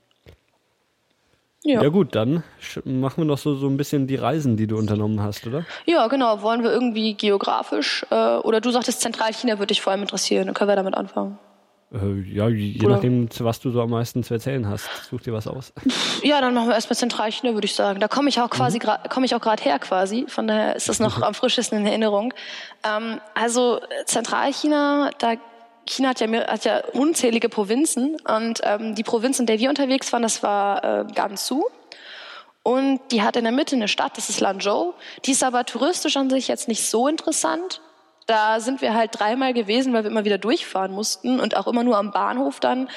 Ja. ja gut, dann machen wir noch so, so ein bisschen die Reisen, die du unternommen hast, oder? Ja, genau. Wollen wir irgendwie geografisch, äh, oder du sagtest Zentralchina würde dich vor allem interessieren, dann können wir damit anfangen. Äh, ja, je Oder? nachdem, was du so am meisten zu erzählen hast. Such dir was aus. Ja, dann machen wir erstmal Zentralchina, würde ich sagen. Da komme ich auch quasi, mhm. komme ich auch gerade her quasi. Von daher ist das noch *laughs* am frischesten in Erinnerung. Ähm, also Zentralchina, da China hat ja, hat ja unzählige Provinzen und ähm, die Provinz, in der wir unterwegs waren, das war äh, Gansu. Und die hat in der Mitte eine Stadt, das ist Lanzhou. Die ist aber touristisch an sich jetzt nicht so interessant. Da sind wir halt dreimal gewesen, weil wir immer wieder durchfahren mussten und auch immer nur am Bahnhof dann,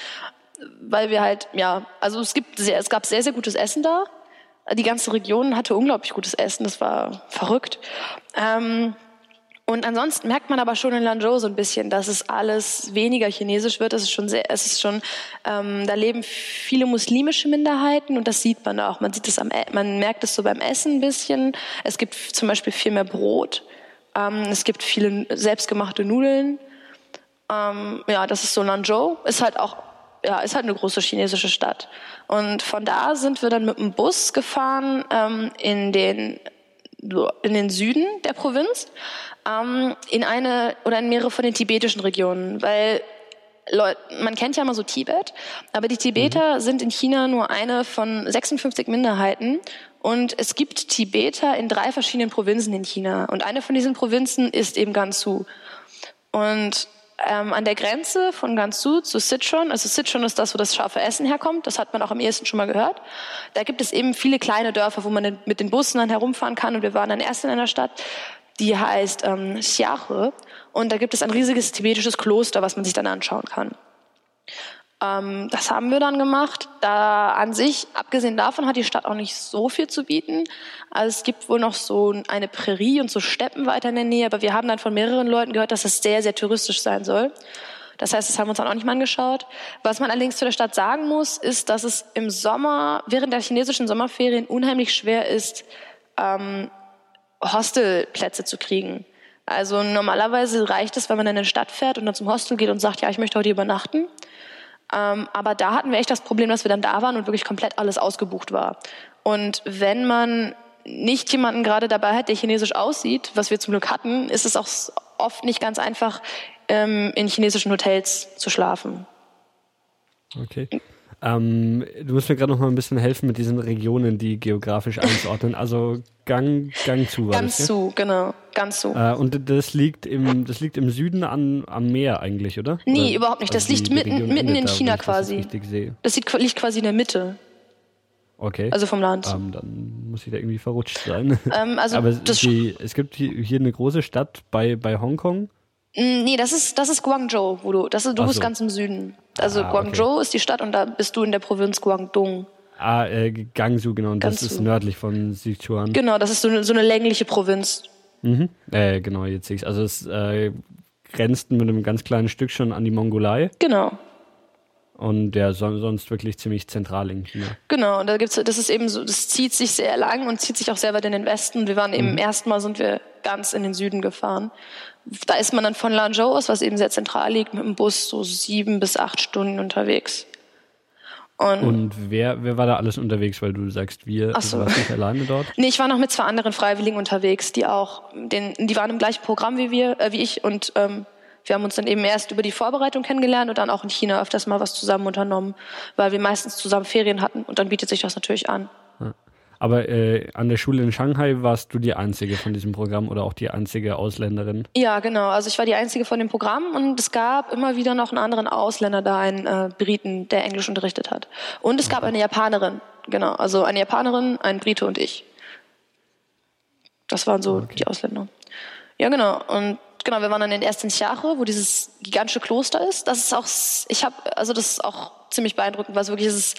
weil wir halt, ja, also es gibt sehr, es gab sehr, sehr gutes Essen da. Die ganze Region hatte unglaublich gutes Essen, das war verrückt. Ähm, und ansonsten merkt man aber schon in Lanzhou so ein bisschen, dass es alles weniger chinesisch wird. Es ist schon sehr, es ist schon, ähm, da leben viele muslimische Minderheiten und das sieht man auch. Man sieht es am, e, man merkt es so beim Essen ein bisschen. Es gibt zum Beispiel viel mehr Brot. Ähm, es gibt viele selbstgemachte Nudeln. Ähm, ja, das ist so Lanzhou. Ist halt auch, ja, ist halt eine große chinesische Stadt. Und von da sind wir dann mit dem Bus gefahren ähm, in den in den Süden der Provinz, ähm, in eine oder in mehrere von den tibetischen Regionen, weil Leute, man kennt ja immer so Tibet, aber die Tibeter mhm. sind in China nur eine von 56 Minderheiten und es gibt Tibeter in drei verschiedenen Provinzen in China. Und eine von diesen Provinzen ist eben Gansu. Und ähm, an der Grenze von Gansu zu Sichuan, also Sichuan ist das, wo das scharfe Essen herkommt, das hat man auch am ehesten schon mal gehört. Da gibt es eben viele kleine Dörfer, wo man mit den Bussen dann herumfahren kann. Und wir waren dann erst in einer Stadt, die heißt ähm, Xiahe. Und da gibt es ein riesiges tibetisches Kloster, was man sich dann anschauen kann. Ähm, das haben wir dann gemacht. Da an sich, abgesehen davon, hat die Stadt auch nicht so viel zu bieten. Also es gibt wohl noch so eine Prärie und so Steppen weiter in der Nähe, aber wir haben dann von mehreren Leuten gehört, dass es sehr, sehr touristisch sein soll. Das heißt, das haben wir uns dann auch nicht mal angeschaut. Was man allerdings zu der Stadt sagen muss, ist, dass es im Sommer, während der chinesischen Sommerferien unheimlich schwer ist, ähm, Hostelplätze zu kriegen. Also normalerweise reicht es, wenn man in eine Stadt fährt und dann zum Hostel geht und sagt, ja, ich möchte heute übernachten. Ähm, aber da hatten wir echt das Problem, dass wir dann da waren und wirklich komplett alles ausgebucht war. Und wenn man nicht jemanden gerade dabei hat, der chinesisch aussieht, was wir zum Glück hatten, ist es auch oft nicht ganz einfach, ähm, in chinesischen Hotels zu schlafen. Okay. Ähm, du musst mir gerade noch mal ein bisschen helfen mit diesen Regionen, die geografisch einzuordnen. Also Gang, Gang zu war Ganz das, zu, genau, ganz zu. Äh, und das liegt im, das liegt im Süden an, am Meer eigentlich, oder? Nee, oder? überhaupt nicht. Das also liegt mitten, mitten in China da, quasi. Das, das liegt quasi in der Mitte. Okay. Also vom Land. Ähm, dann muss ich da irgendwie verrutscht sein. Ähm, also *laughs* Aber die, es gibt hier, hier eine große Stadt bei, bei Hongkong. Mm, nee, das ist, das ist Guangzhou, wo du, das ist, du Ach bist so. ganz im Süden. Also ah, Guangzhou okay. ist die Stadt und da bist du in der Provinz Guangdong. Ah, äh, Gangsu, genau. Und das ist nördlich von Sichuan. Genau, das ist so eine, so eine längliche Provinz. Mhm. Äh, genau, jetzt sehe ich Also es äh, grenzt mit einem ganz kleinen Stück schon an die Mongolei. Genau. Und der so, sonst wirklich ziemlich zentral in China. Genau, und da gibt's, das ist eben so, das zieht sich sehr lang und zieht sich auch sehr weit in den Westen. Wir waren eben, mhm. erstmal sind wir ganz in den Süden gefahren. Da ist man dann von Lanzhou aus, was eben sehr zentral liegt, mit dem Bus so sieben bis acht Stunden unterwegs. Und, und wer, wer war da alles unterwegs, weil du sagst, wir Ach so. warst nicht alleine dort? *laughs* Nee, ich war noch mit zwei anderen Freiwilligen unterwegs, die auch, den, die waren im gleichen Programm wie wir, äh, wie ich und ähm, wir haben uns dann eben erst über die Vorbereitung kennengelernt und dann auch in China öfters mal was zusammen unternommen, weil wir meistens zusammen Ferien hatten und dann bietet sich das natürlich an. Aber äh, an der Schule in Shanghai warst du die einzige von diesem Programm oder auch die einzige Ausländerin? Ja, genau. Also ich war die einzige von dem Programm und es gab immer wieder noch einen anderen Ausländer da, einen äh, Briten, der Englisch unterrichtet hat. Und es gab eine Japanerin, genau. Also eine Japanerin, ein Brite und ich. Das waren so okay. die Ausländer. Ja, genau. Und genau, wir waren dann in erst in Xiache, wo dieses gigantische Kloster ist. Das ist auch, ich habe, also das ist auch ziemlich beeindruckend, weil es wirklich ist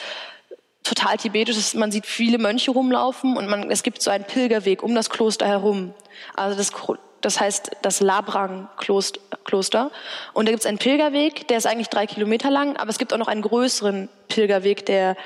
total tibetisch. Man sieht viele Mönche rumlaufen und man, es gibt so einen Pilgerweg um das Kloster herum. Also das, das heißt das Labrang-Kloster. Und da gibt es einen Pilgerweg, der ist eigentlich drei Kilometer lang, aber es gibt auch noch einen größeren Pilgerweg, der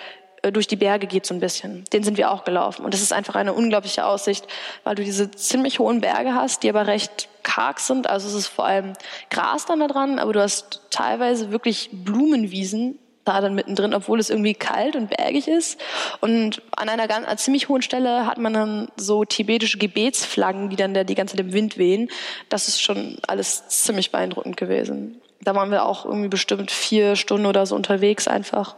äh, durch die Berge geht so ein bisschen. Den sind wir auch gelaufen. Und das ist einfach eine unglaubliche Aussicht, weil du diese ziemlich hohen Berge hast, die aber recht karg sind. Also es ist vor allem Gras dann da dran, aber du hast teilweise wirklich Blumenwiesen da dann mittendrin, obwohl es irgendwie kalt und bergig ist. Und an einer ganz, an ziemlich hohen Stelle hat man dann so tibetische Gebetsflaggen, die dann da die ganze Zeit im Wind wehen. Das ist schon alles ziemlich beeindruckend gewesen. Da waren wir auch irgendwie bestimmt vier Stunden oder so unterwegs einfach.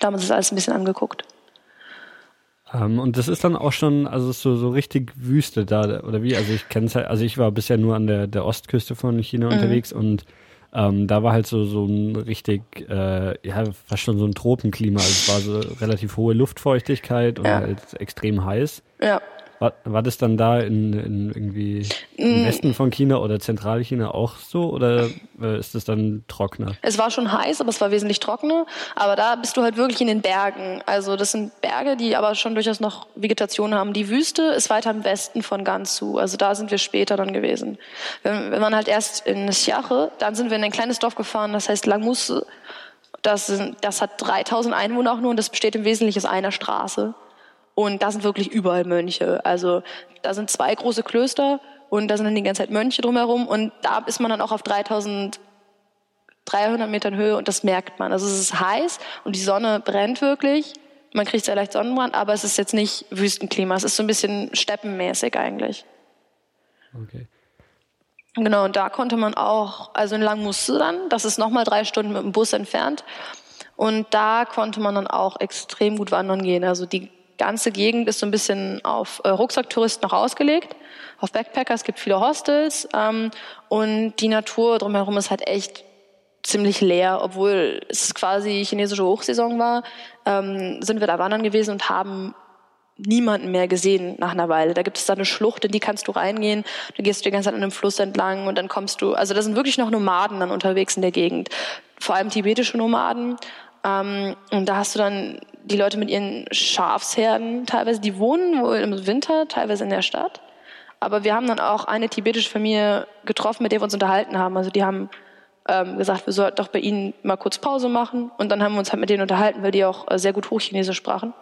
Da haben wir uns das alles ein bisschen angeguckt. Um, ähm, und das ist dann auch schon, also so, so richtig Wüste da, oder wie? Also ich kenne es halt, also ich war bisher nur an der, der Ostküste von China mhm. unterwegs und ähm, da war halt so, so ein richtig, äh, ja, fast schon so ein Tropenklima. Also es war so relativ hohe Luftfeuchtigkeit und ja. halt extrem heiß. Ja. War, war das dann da in, in irgendwie im mm. Westen von China oder Zentralchina auch so oder äh, ist es dann trockener? Es war schon heiß, aber es war wesentlich trockener. Aber da bist du halt wirklich in den Bergen. Also das sind Berge, die aber schon durchaus noch Vegetation haben. Die Wüste ist weiter im Westen von Gansu. Also da sind wir später dann gewesen. Wenn, wenn man halt erst in Xiache, dann sind wir in ein kleines Dorf gefahren, das heißt Langmusse. Das, sind, das hat 3000 Einwohner auch nur und das besteht im Wesentlichen aus einer Straße. Und da sind wirklich überall Mönche. Also da sind zwei große Klöster und da sind dann die ganze Zeit Mönche drumherum und da ist man dann auch auf 3300 Metern Höhe und das merkt man. Also es ist heiß und die Sonne brennt wirklich. Man kriegt sehr leicht Sonnenbrand, aber es ist jetzt nicht Wüstenklima. Es ist so ein bisschen steppenmäßig eigentlich. Okay. Genau, und da konnte man auch, also in Langmusse dann, das ist nochmal drei Stunden mit dem Bus entfernt. Und da konnte man dann auch extrem gut wandern gehen. Also die ganze Gegend ist so ein bisschen auf äh, Rucksacktouristen noch ausgelegt, auf Backpacker. Es gibt viele Hostels ähm, und die Natur drumherum ist halt echt ziemlich leer, obwohl es quasi chinesische Hochsaison war, ähm, sind wir da wandern gewesen und haben niemanden mehr gesehen nach einer Weile. Da gibt es da eine Schlucht, in die kannst du reingehen. Du gehst die ganze Zeit an einem Fluss entlang und dann kommst du, also da sind wirklich noch Nomaden dann unterwegs in der Gegend. Vor allem tibetische Nomaden. Ähm, und da hast du dann die Leute mit ihren Schafsherden teilweise, die wohnen wohl im Winter, teilweise in der Stadt. Aber wir haben dann auch eine tibetische Familie getroffen, mit der wir uns unterhalten haben. Also die haben ähm, gesagt, wir sollten doch bei ihnen mal kurz Pause machen. Und dann haben wir uns halt mit denen unterhalten, weil die auch äh, sehr gut Hochchinesisch sprachen.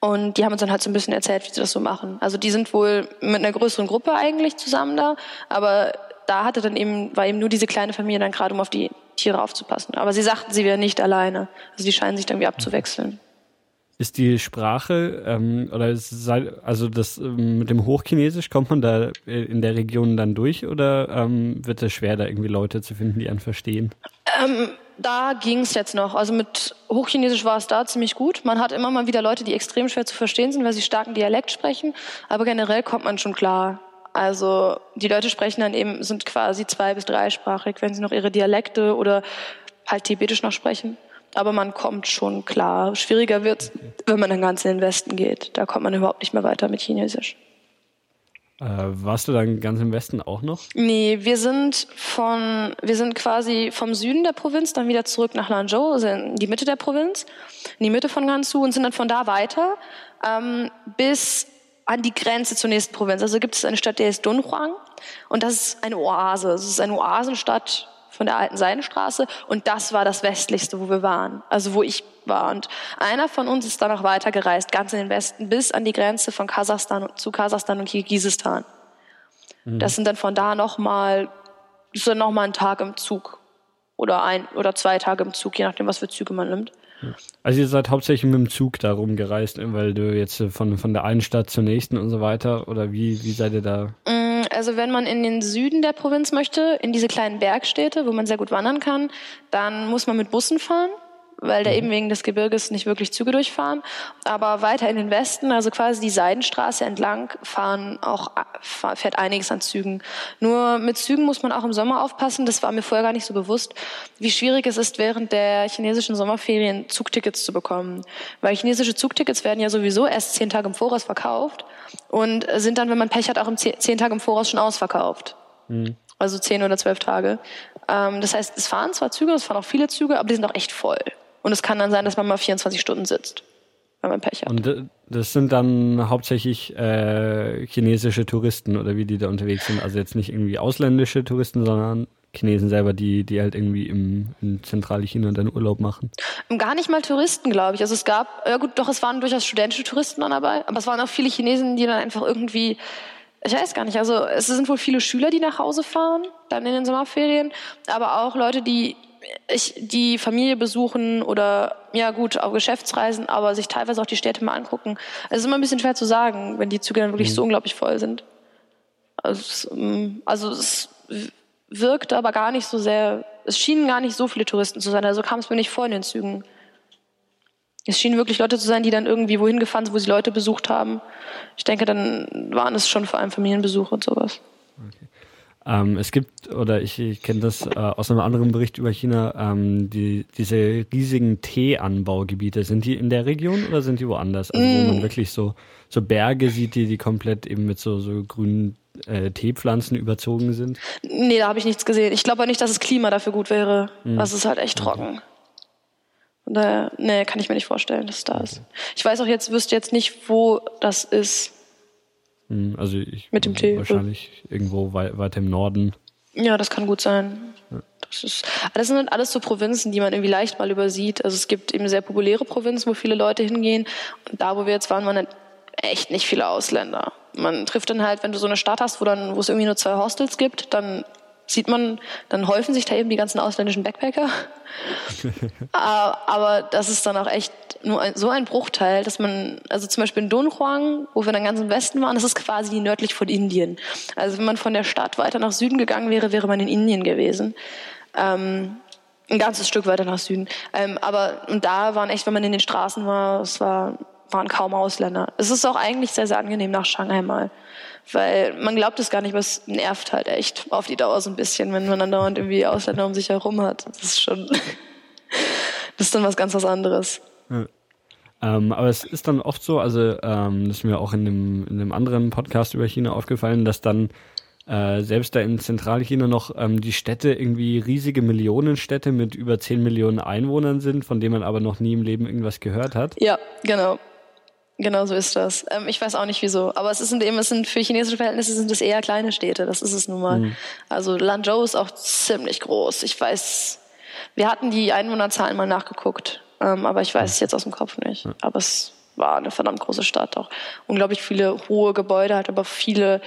Und die haben uns dann halt so ein bisschen erzählt, wie sie das so machen. Also die sind wohl mit einer größeren Gruppe eigentlich zusammen da, aber da hatte dann eben, war eben nur diese kleine Familie dann gerade, um auf die Tiere aufzupassen. Aber sie sagten, sie wären nicht alleine. Also die scheinen sich dann wie abzuwechseln. Ist die Sprache ähm, oder ist, also das ähm, mit dem Hochchinesisch kommt man da in der Region dann durch oder ähm, wird es schwer, da irgendwie Leute zu finden, die einen verstehen? Ähm, da ging es jetzt noch. Also mit Hochchinesisch war es da ziemlich gut. Man hat immer mal wieder Leute, die extrem schwer zu verstehen sind, weil sie starken Dialekt sprechen. Aber generell kommt man schon klar. Also die Leute sprechen dann eben, sind quasi zwei- bis dreisprachig, wenn sie noch ihre Dialekte oder halt Tibetisch noch sprechen. Aber man kommt schon klar. Schwieriger wird wenn man dann ganz in den Westen geht. Da kommt man überhaupt nicht mehr weiter mit Chinesisch. Äh, warst du dann ganz im Westen auch noch? Nee, wir sind von, wir sind quasi vom Süden der Provinz dann wieder zurück nach Lanzhou, also in die Mitte der Provinz, in die Mitte von Gansu und sind dann von da weiter ähm, bis an die Grenze zur nächsten Provinz. Also gibt es eine Stadt, die heißt Dunhuang und das ist eine Oase. Es ist eine Oasenstadt von der alten Seidenstraße und das war das westlichste, wo wir waren, also wo ich war. Und einer von uns ist dann noch weitergereist, ganz in den Westen, bis an die Grenze von Kasachstan zu Kasachstan und Kirgisistan. Mhm. Das sind dann von da nochmal, ist dann nochmal ein Tag im Zug oder ein oder zwei Tage im Zug, je nachdem, was für Züge man nimmt. Also ihr seid hauptsächlich mit dem Zug da rumgereist, weil du jetzt von, von der einen Stadt zur nächsten und so weiter, oder wie, wie seid ihr da? Mm, also wenn man in den Süden der Provinz möchte, in diese kleinen Bergstädte, wo man sehr gut wandern kann, dann muss man mit Bussen fahren weil da mhm. eben wegen des Gebirges nicht wirklich Züge durchfahren. Aber weiter in den Westen, also quasi die Seidenstraße entlang, fahren auch, fährt einiges an Zügen. Nur mit Zügen muss man auch im Sommer aufpassen. Das war mir vorher gar nicht so bewusst, wie schwierig es ist, während der chinesischen Sommerferien Zugtickets zu bekommen. Weil chinesische Zugtickets werden ja sowieso erst zehn Tage im Voraus verkauft und sind dann, wenn man Pech hat, auch zehn Tage im Voraus schon ausverkauft. Mhm. Also zehn oder zwölf Tage. Ähm, das heißt, es fahren zwar Züge, es fahren auch viele Züge, aber die sind auch echt voll. Und es kann dann sein, dass man mal 24 Stunden sitzt, wenn man Pech hat. Und das sind dann hauptsächlich äh, chinesische Touristen oder wie die da unterwegs sind. Also jetzt nicht irgendwie ausländische Touristen, sondern Chinesen selber, die, die halt irgendwie im, in Zentralchina dann Urlaub machen? Gar nicht mal Touristen, glaube ich. Also es gab, ja gut, doch es waren durchaus studentische Touristen dann dabei, aber es waren auch viele Chinesen, die dann einfach irgendwie, ich weiß gar nicht, also es sind wohl viele Schüler, die nach Hause fahren, dann in den Sommerferien, aber auch Leute, die ich, die Familie besuchen oder ja gut, auf Geschäftsreisen, aber sich teilweise auch die Städte mal angucken. Es ist immer ein bisschen schwer zu sagen, wenn die Züge dann wirklich mhm. so unglaublich voll sind. Also es, ähm, also es wirkte aber gar nicht so sehr, es schienen gar nicht so viele Touristen zu sein, also kam es mir nicht vor in den Zügen. Es schienen wirklich Leute zu sein, die dann irgendwie wohin gefahren sind, wo sie Leute besucht haben. Ich denke, dann waren es schon vor allem Familienbesuche und sowas. Okay. Ähm, es gibt, oder ich, ich kenne das äh, aus einem anderen Bericht über China, ähm, die, diese riesigen Teeanbaugebiete. Sind die in der Region oder sind die woanders? Also wo man mm. wirklich so, so Berge sieht, die, die komplett eben mit so, so grünen äh, Teepflanzen überzogen sind? Nee, da habe ich nichts gesehen. Ich glaube auch nicht, dass das Klima dafür gut wäre. Mhm. Das ist halt echt trocken. Und daher, nee, kann ich mir nicht vorstellen, dass es da okay. ist. Ich weiß auch jetzt, wüsste jetzt nicht, wo das ist. Hm, also ich mit dem Tee. Wahrscheinlich irgendwo wei weiter im Norden. Ja, das kann gut sein. Ja. Das, ist, das sind halt alles so Provinzen, die man irgendwie leicht mal übersieht. Also es gibt eben sehr populäre Provinzen, wo viele Leute hingehen. Und da, wo wir jetzt waren, waren halt echt nicht viele Ausländer. Man trifft dann halt, wenn du so eine Stadt hast, wo dann, wo es irgendwie nur zwei Hostels gibt, dann sieht man, dann häufen sich da eben die ganzen ausländischen Backpacker. *laughs* Aber das ist dann auch echt nur ein, so ein Bruchteil, dass man, also zum Beispiel in Dunhuang, wo wir dann ganz im Westen waren, das ist quasi nördlich von Indien. Also wenn man von der Stadt weiter nach Süden gegangen wäre, wäre man in Indien gewesen. Ähm, ein ganzes Stück weiter nach Süden. Ähm, aber und da waren echt, wenn man in den Straßen war, es war, waren kaum Ausländer. Es ist auch eigentlich sehr, sehr angenehm nach Shanghai mal. Weil man glaubt es gar nicht, aber es nervt halt echt auf die Dauer so ein bisschen, wenn man dann dauernd irgendwie Ausländer um sich herum hat. Das ist schon, *laughs* das ist dann was ganz was anderes. Ja. Ähm, aber es ist dann oft so, also ähm, das ist mir auch in dem, in dem anderen Podcast über China aufgefallen, dass dann äh, selbst da in Zentralchina noch ähm, die Städte irgendwie riesige Millionenstädte mit über 10 Millionen Einwohnern sind, von denen man aber noch nie im Leben irgendwas gehört hat. Ja, genau. Genau so ist das. Ähm, ich weiß auch nicht wieso, aber es sind eben, es sind für chinesische Verhältnisse sind es eher kleine Städte. Das ist es nun mal. Mhm. Also Lanzhou ist auch ziemlich groß. Ich weiß, wir hatten die Einwohnerzahlen mal nachgeguckt, ähm, aber ich weiß es jetzt aus dem Kopf nicht. Aber es war eine verdammt große Stadt auch. Unglaublich viele hohe Gebäude, halt aber viele,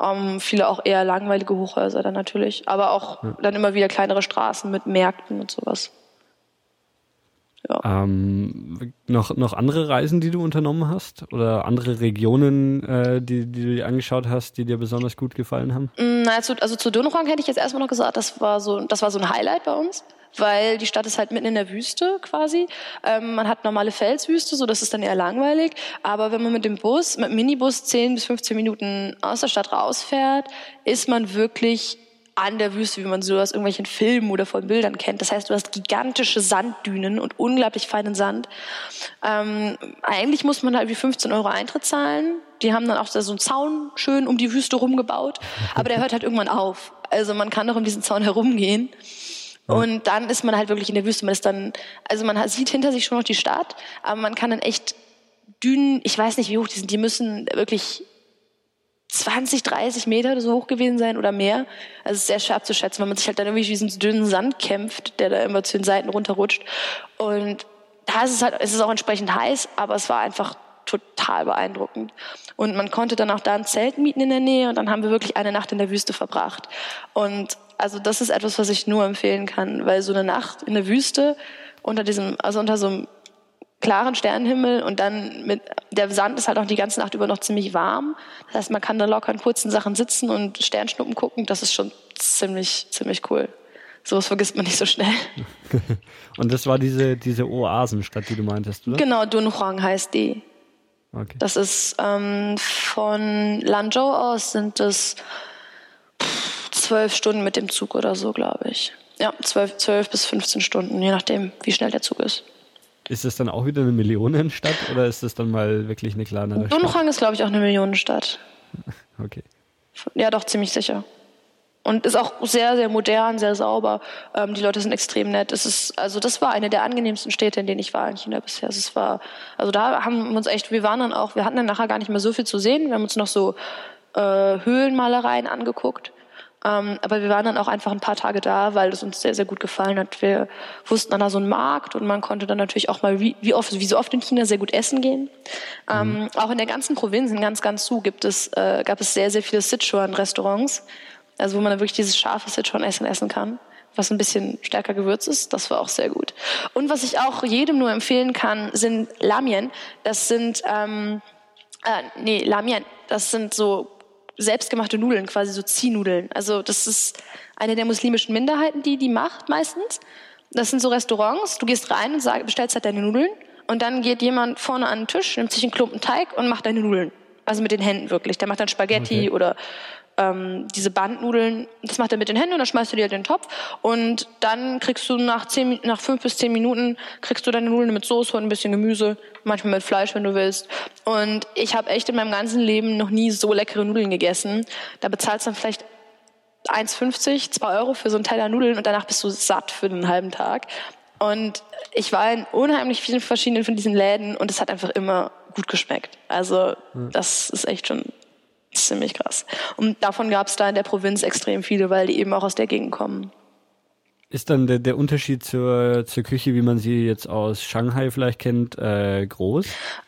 ähm, viele auch eher langweilige Hochhäuser dann natürlich. Aber auch ja. dann immer wieder kleinere Straßen mit Märkten und sowas. Ja. Ähm, noch, noch andere Reisen, die du unternommen hast? Oder andere Regionen, äh, die, die du dir angeschaut hast, die dir besonders gut gefallen haben? Mm, na, also, also zu Dunhuang hätte ich jetzt erstmal noch gesagt, das war so, das war so ein Highlight bei uns weil die Stadt ist halt mitten in der Wüste quasi. Ähm, man hat normale Felswüste, so das ist dann eher langweilig. Aber wenn man mit dem Bus, mit dem Minibus 10 bis 15 Minuten aus der Stadt rausfährt, ist man wirklich an der Wüste, wie man so aus irgendwelchen Filmen oder von Bildern kennt. Das heißt, du hast gigantische Sanddünen und unglaublich feinen Sand. Ähm, eigentlich muss man halt wie 15 Euro Eintritt zahlen. Die haben dann auch so einen Zaun schön um die Wüste rumgebaut, aber der hört halt irgendwann auf. Also man kann noch um diesen Zaun herumgehen. Und dann ist man halt wirklich in der Wüste. Man ist dann, also man sieht hinter sich schon noch die Stadt, aber man kann dann echt Dünen, ich weiß nicht, wie hoch die sind, die müssen wirklich 20, 30 Meter so hoch gewesen sein oder mehr. Also es ist sehr schwer abzuschätzen, weil man sich halt dann irgendwie wie diesen dünnen Sand kämpft, der da immer zu den Seiten runterrutscht. Und da ist es halt, es ist auch entsprechend heiß, aber es war einfach total beeindruckend. Und man konnte dann auch da ein Zelt mieten in der Nähe und dann haben wir wirklich eine Nacht in der Wüste verbracht. Und also das ist etwas, was ich nur empfehlen kann, weil so eine Nacht in der Wüste unter diesem, also unter so einem klaren Sternenhimmel und dann mit der Sand ist halt auch die ganze Nacht über noch ziemlich warm. Das heißt, man kann da locker in kurzen Sachen sitzen und Sternschnuppen gucken. Das ist schon ziemlich ziemlich cool. Sowas vergisst man nicht so schnell. *laughs* und das war diese diese Oasenstadt, die du meintest, oder? Genau, Dunhuang heißt die. Okay. Das ist ähm, von Lanzhou aus sind es zwölf Stunden mit dem Zug oder so, glaube ich. Ja, zwölf, zwölf bis 15 Stunden, je nachdem, wie schnell der Zug ist. Ist das dann auch wieder eine Millionenstadt oder ist das dann mal wirklich eine kleinere Stadt? Dunhuang ist, glaube ich, auch eine Millionenstadt. *laughs* Okay. Ja, doch, ziemlich sicher. Und ist auch sehr, sehr modern, sehr sauber. Ähm, die Leute sind extrem nett. Es ist, also das war eine der angenehmsten Städte, in denen ich war in China bisher. Also es war, also da haben wir uns echt, wir waren dann auch, wir hatten dann nachher gar nicht mehr so viel zu sehen. Wir haben uns noch so äh, Höhlenmalereien angeguckt. Ähm, aber wir waren dann auch einfach ein paar Tage da, weil es uns sehr, sehr gut gefallen hat. Wir wussten an da so einen Markt und man konnte dann natürlich auch mal wie, wie oft, wie so oft in China sehr gut essen gehen. Ähm, mhm. auch in der ganzen Provinz, in ganz, ganz Su, gibt es, äh, gab es sehr, sehr viele Sichuan-Restaurants, also wo man dann wirklich dieses scharfe Sichuan-Essen essen kann. was ein bisschen stärker gewürzt ist. Das war auch sehr gut. Und was ich auch jedem nur empfehlen kann, sind Lamien. Das sind, ähm, äh, nee, Lamien. Das sind so selbstgemachte Nudeln, quasi so Ziehnudeln. Also das ist eine der muslimischen Minderheiten, die die macht meistens. Das sind so Restaurants. Du gehst rein und sag, bestellst halt deine Nudeln und dann geht jemand vorne an den Tisch, nimmt sich einen Klumpen Teig und macht deine Nudeln. Also mit den Händen wirklich. Der macht dann Spaghetti okay. oder ähm, diese Bandnudeln, das macht er mit den Händen und dann schmeißt du die halt in den Topf und dann kriegst du nach, zehn, nach fünf bis zehn Minuten kriegst du deine Nudeln mit Soße und ein bisschen Gemüse, manchmal mit Fleisch, wenn du willst. Und ich habe echt in meinem ganzen Leben noch nie so leckere Nudeln gegessen. Da bezahlst du dann vielleicht 1,50, 2 Euro für so einen Teller Nudeln und danach bist du satt für den halben Tag. Und ich war in unheimlich vielen verschiedenen von diesen Läden und es hat einfach immer gut geschmeckt. Also das ist echt schon ziemlich krass. Und davon gab es da in der Provinz extrem viele, weil die eben auch aus der Gegend kommen. Ist dann der, der Unterschied zur, zur Küche, wie man sie jetzt aus Shanghai vielleicht kennt, äh, groß?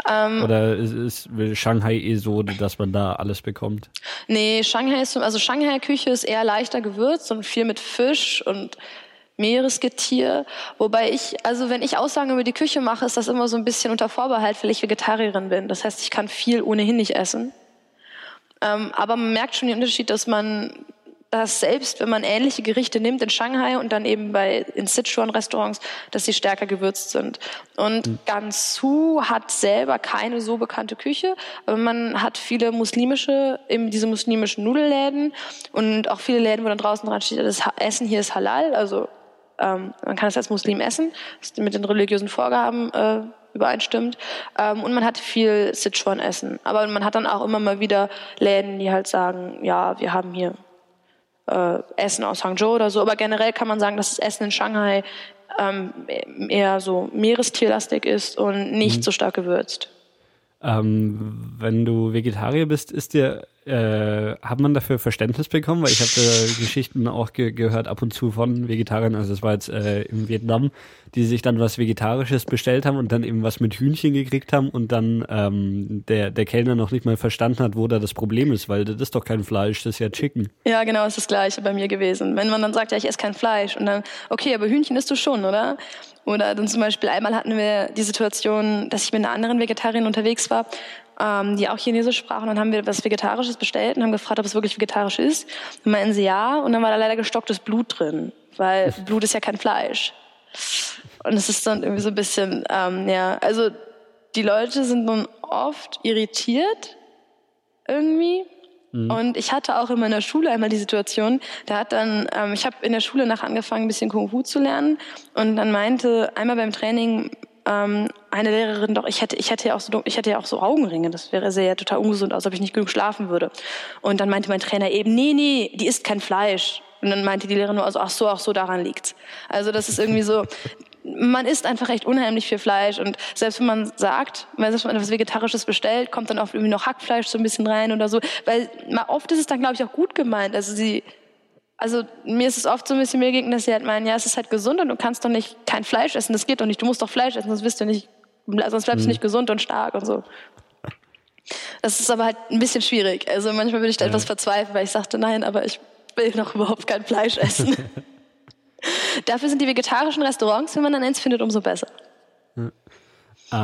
Ähm, Oder ist, ist Shanghai eh so, dass man da alles bekommt? Nee, Shanghai ist, also Shanghai-Küche ist eher leichter gewürzt und viel mit Fisch und Meeresgetier. Wobei ich, also wenn ich Aussagen über die Küche mache, ist das immer so ein bisschen unter Vorbehalt, weil ich Vegetarierin bin. Das heißt, ich kann viel ohnehin nicht essen. Ähm, aber man merkt schon den Unterschied, dass man dass selbst wenn man ähnliche Gerichte nimmt in Shanghai und dann eben bei in Sichuan-Restaurants, dass sie stärker gewürzt sind. Und mhm. Gansu hat selber keine so bekannte Küche, aber man hat viele muslimische, eben diese muslimischen Nudelläden und auch viele Läden, wo dann draußen dran steht, das Essen hier ist halal, also ähm, man kann es als Muslim essen, mit den religiösen Vorgaben äh, übereinstimmt. Ähm, und man hat viel Sichuan-Essen. Aber man hat dann auch immer mal wieder Läden, die halt sagen, ja, wir haben hier äh, Essen aus Hangzhou oder so. Aber generell kann man sagen, dass das Essen in Shanghai ähm, eher so meerestierlastig ist und nicht mhm. so stark gewürzt. Ähm, wenn du Vegetarier bist, ist dir äh, hat man dafür Verständnis bekommen? Weil ich habe äh, *laughs* Geschichten auch ge gehört ab und zu von Vegetariern, also das war jetzt äh, in Vietnam, die sich dann was Vegetarisches bestellt haben und dann eben was mit Hühnchen gekriegt haben und dann ähm, der, der Kellner noch nicht mal verstanden hat, wo da das Problem ist, weil das ist doch kein Fleisch, das ist ja Chicken. Ja, genau, ist das gleiche bei mir gewesen. Wenn man dann sagt, ja, ich esse kein Fleisch und dann, okay, aber Hühnchen isst du schon, oder? Oder dann zum Beispiel einmal hatten wir die Situation, dass ich mit einer anderen Vegetarierin unterwegs war ähm, die auch Chinesisch sprachen. Dann haben wir was Vegetarisches bestellt und haben gefragt, ob es wirklich vegetarisch ist. Dann meinten sie ja und dann war da leider gestocktes Blut drin, weil *laughs* Blut ist ja kein Fleisch. Und es ist dann irgendwie so ein bisschen, ähm, ja, also die Leute sind nun oft irritiert irgendwie. Mhm. Und ich hatte auch in meiner Schule einmal die Situation, da hat dann, ähm, ich habe in der Schule nach angefangen, ein bisschen Kung Fu zu lernen und dann meinte einmal beim Training ähm, eine Lehrerin, doch ich hätte, ich hätte ja auch so, ich hätte ja auch so Augenringe. Das wäre sehr total ungesund, als ob ich nicht genug schlafen würde. Und dann meinte mein Trainer eben, nee, nee, die isst kein Fleisch. Und dann meinte die Lehrerin nur, also ach so, ach so, daran liegt's. Also das ist irgendwie so, man isst einfach echt unheimlich viel Fleisch und selbst wenn man sagt, wenn man etwas Vegetarisches bestellt, kommt dann oft irgendwie noch Hackfleisch so ein bisschen rein oder so, weil oft ist es dann glaube ich auch gut gemeint. Also sie also mir ist es oft so ein bisschen mir gegen, dass sie halt meinen, ja, es ist halt gesund und du kannst doch nicht kein Fleisch essen, das geht doch nicht, du musst doch Fleisch essen, sonst bist du nicht, sonst bleibst mhm. du nicht gesund und stark und so. Das ist aber halt ein bisschen schwierig. Also manchmal würde ich da ja. etwas verzweifeln, weil ich sagte, nein, aber ich will noch *laughs* überhaupt kein Fleisch essen. *laughs* Dafür sind die vegetarischen Restaurants, wenn man dann eins findet, umso besser. Ja.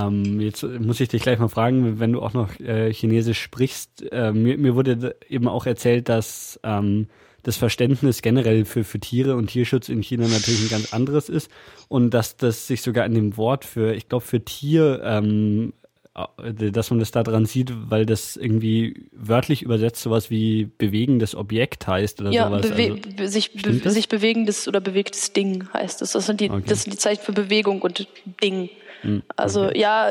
Ähm, jetzt muss ich dich gleich mal fragen, wenn du auch noch äh, Chinesisch sprichst. Äh, mir, mir, wurde eben auch erzählt, dass ähm, das Verständnis generell für, für Tiere und Tierschutz in China natürlich ein ganz anderes ist und dass das sich sogar in dem Wort für, ich glaube, für Tier, ähm, äh, dass man das da dran sieht, weil das irgendwie wörtlich übersetzt sowas wie bewegendes Objekt heißt oder ja, sowas. Bewe also, sich, be sich bewegendes oder bewegtes Ding heißt es. Das sind die, okay. das sind die Zeichen für Bewegung und Ding. Hm, also okay. ja,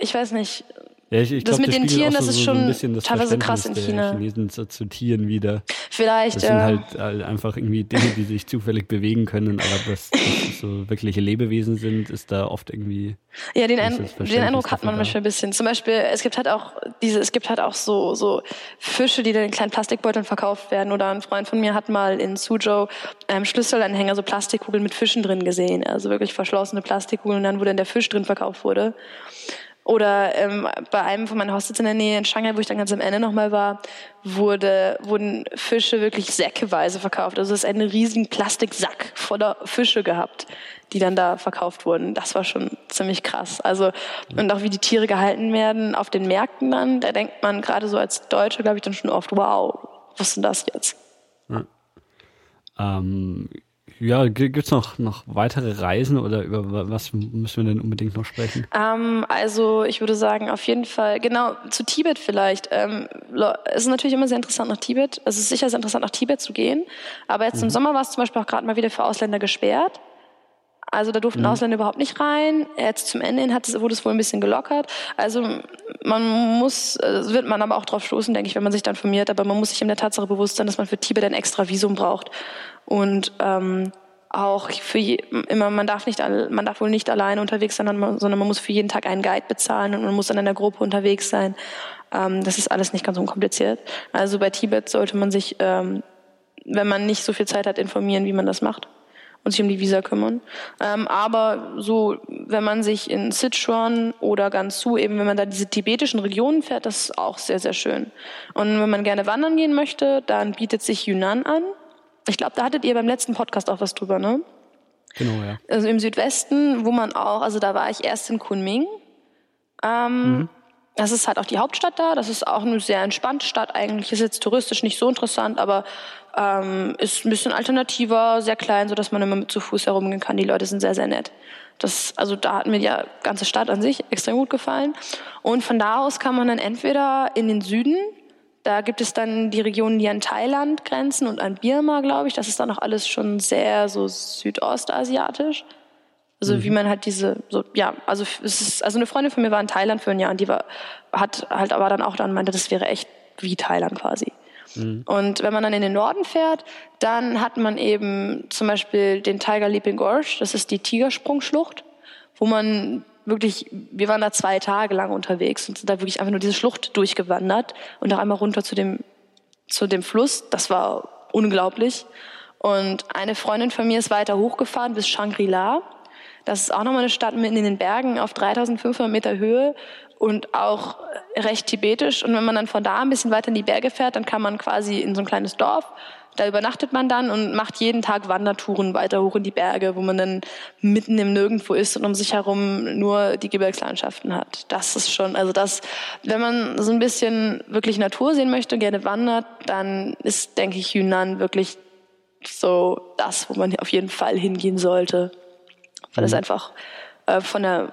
ich weiß nicht. Ja, ich, ich das glaub, mit den Tieren, das ist schon so teilweise krass in China. Chinesen zu, zu, Tieren wieder. Vielleicht, das ja. sind halt, halt, einfach irgendwie Dinge, die sich zufällig bewegen können, aber dass das so wirkliche Lebewesen sind, ist da oft irgendwie. Ja, den, Ein den Eindruck hat man manchmal ein bisschen. Zum Beispiel, es gibt halt auch diese, es gibt halt auch so, so Fische, die dann in kleinen Plastikbeuteln verkauft werden. Oder ein Freund von mir hat mal in Suzhou ähm, Schlüsselanhänger, so Plastikkugeln mit Fischen drin gesehen. Also wirklich verschlossene Plastikkugeln und dann, wo dann der Fisch drin verkauft wurde. Oder ähm, bei einem von meinen Hostels in der Nähe in Shanghai, wo ich dann ganz am Ende nochmal war, wurde, wurden Fische wirklich säckeweise verkauft. Also es ist einen riesigen Plastiksack voller Fische gehabt, die dann da verkauft wurden. Das war schon ziemlich krass. Also und auch wie die Tiere gehalten werden auf den Märkten dann, da denkt man gerade so als Deutsche, glaube ich, dann schon oft, wow, was ist denn das jetzt? Ja. Ähm, ja, gibt es noch, noch weitere Reisen oder über was müssen wir denn unbedingt noch sprechen? Ähm, also ich würde sagen, auf jeden Fall, genau, zu Tibet vielleicht. Ähm, es ist natürlich immer sehr interessant nach Tibet. Es ist sicher sehr interessant nach Tibet zu gehen. Aber jetzt mhm. im Sommer war es zum Beispiel auch gerade mal wieder für Ausländer gesperrt. Also da durften mhm. Ausländer überhaupt nicht rein. Jetzt zum Ende hin hat es, wurde es wohl ein bisschen gelockert. Also man muss, das wird man aber auch drauf stoßen, denke ich, wenn man sich dann informiert. Aber man muss sich in der Tatsache bewusst sein, dass man für Tibet ein extra Visum braucht. Und ähm, auch für je, immer, man darf nicht, man darf wohl nicht alleine unterwegs sein, sondern man muss für jeden Tag einen Guide bezahlen und man muss in einer Gruppe unterwegs sein. Ähm, das ist alles nicht ganz unkompliziert. Also bei Tibet sollte man sich, ähm, wenn man nicht so viel Zeit hat, informieren, wie man das macht und sich um die Visa kümmern. Ähm, aber so, wenn man sich in Sichuan oder Gansu, eben wenn man da diese tibetischen Regionen fährt, das ist auch sehr, sehr schön. Und wenn man gerne wandern gehen möchte, dann bietet sich Yunnan an. Ich glaube, da hattet ihr beim letzten Podcast auch was drüber, ne? Genau, ja. Also im Südwesten, wo man auch, also da war ich erst in Kunming. Ähm, mhm. Das ist halt auch die Hauptstadt da. Das ist auch eine sehr entspannte Stadt eigentlich. Ist jetzt touristisch nicht so interessant, aber ähm, ist ein bisschen alternativer, sehr klein, so dass man immer mit zu Fuß herumgehen kann. Die Leute sind sehr, sehr nett. Das, also da hat mir die ganze Stadt an sich extrem gut gefallen. Und von da aus kann man dann entweder in den Süden, da gibt es dann die Regionen, die an Thailand grenzen und an Birma, glaube ich. Das ist dann auch alles schon sehr so südostasiatisch. Also mhm. wie man halt diese, so, ja, also es ist, also eine Freundin von mir war in Thailand für ein Jahr und die war, hat halt aber dann auch dann meinte, das wäre echt wie Thailand quasi. Mhm. Und wenn man dann in den Norden fährt, dann hat man eben zum Beispiel den Tiger Leaping Gorge, das ist die Tigersprungschlucht, wo man wirklich, wir waren da zwei Tage lang unterwegs und sind da wirklich einfach nur diese Schlucht durchgewandert und auch einmal runter zu dem, zu dem Fluss. Das war unglaublich. Und eine Freundin von mir ist weiter hochgefahren bis Shangri-La. Das ist auch nochmal eine Stadt mitten in den Bergen auf 3500 Meter Höhe und auch recht tibetisch. Und wenn man dann von da ein bisschen weiter in die Berge fährt, dann kann man quasi in so ein kleines Dorf da übernachtet man dann und macht jeden Tag Wandertouren weiter hoch in die Berge, wo man dann mitten im Nirgendwo ist und um sich herum nur die Gebirgslandschaften hat. Das ist schon, also das, wenn man so ein bisschen wirklich Natur sehen möchte, gerne wandert, dann ist, denke ich, Yunnan wirklich so das, wo man auf jeden Fall hingehen sollte. Weil mhm. es einfach äh, von der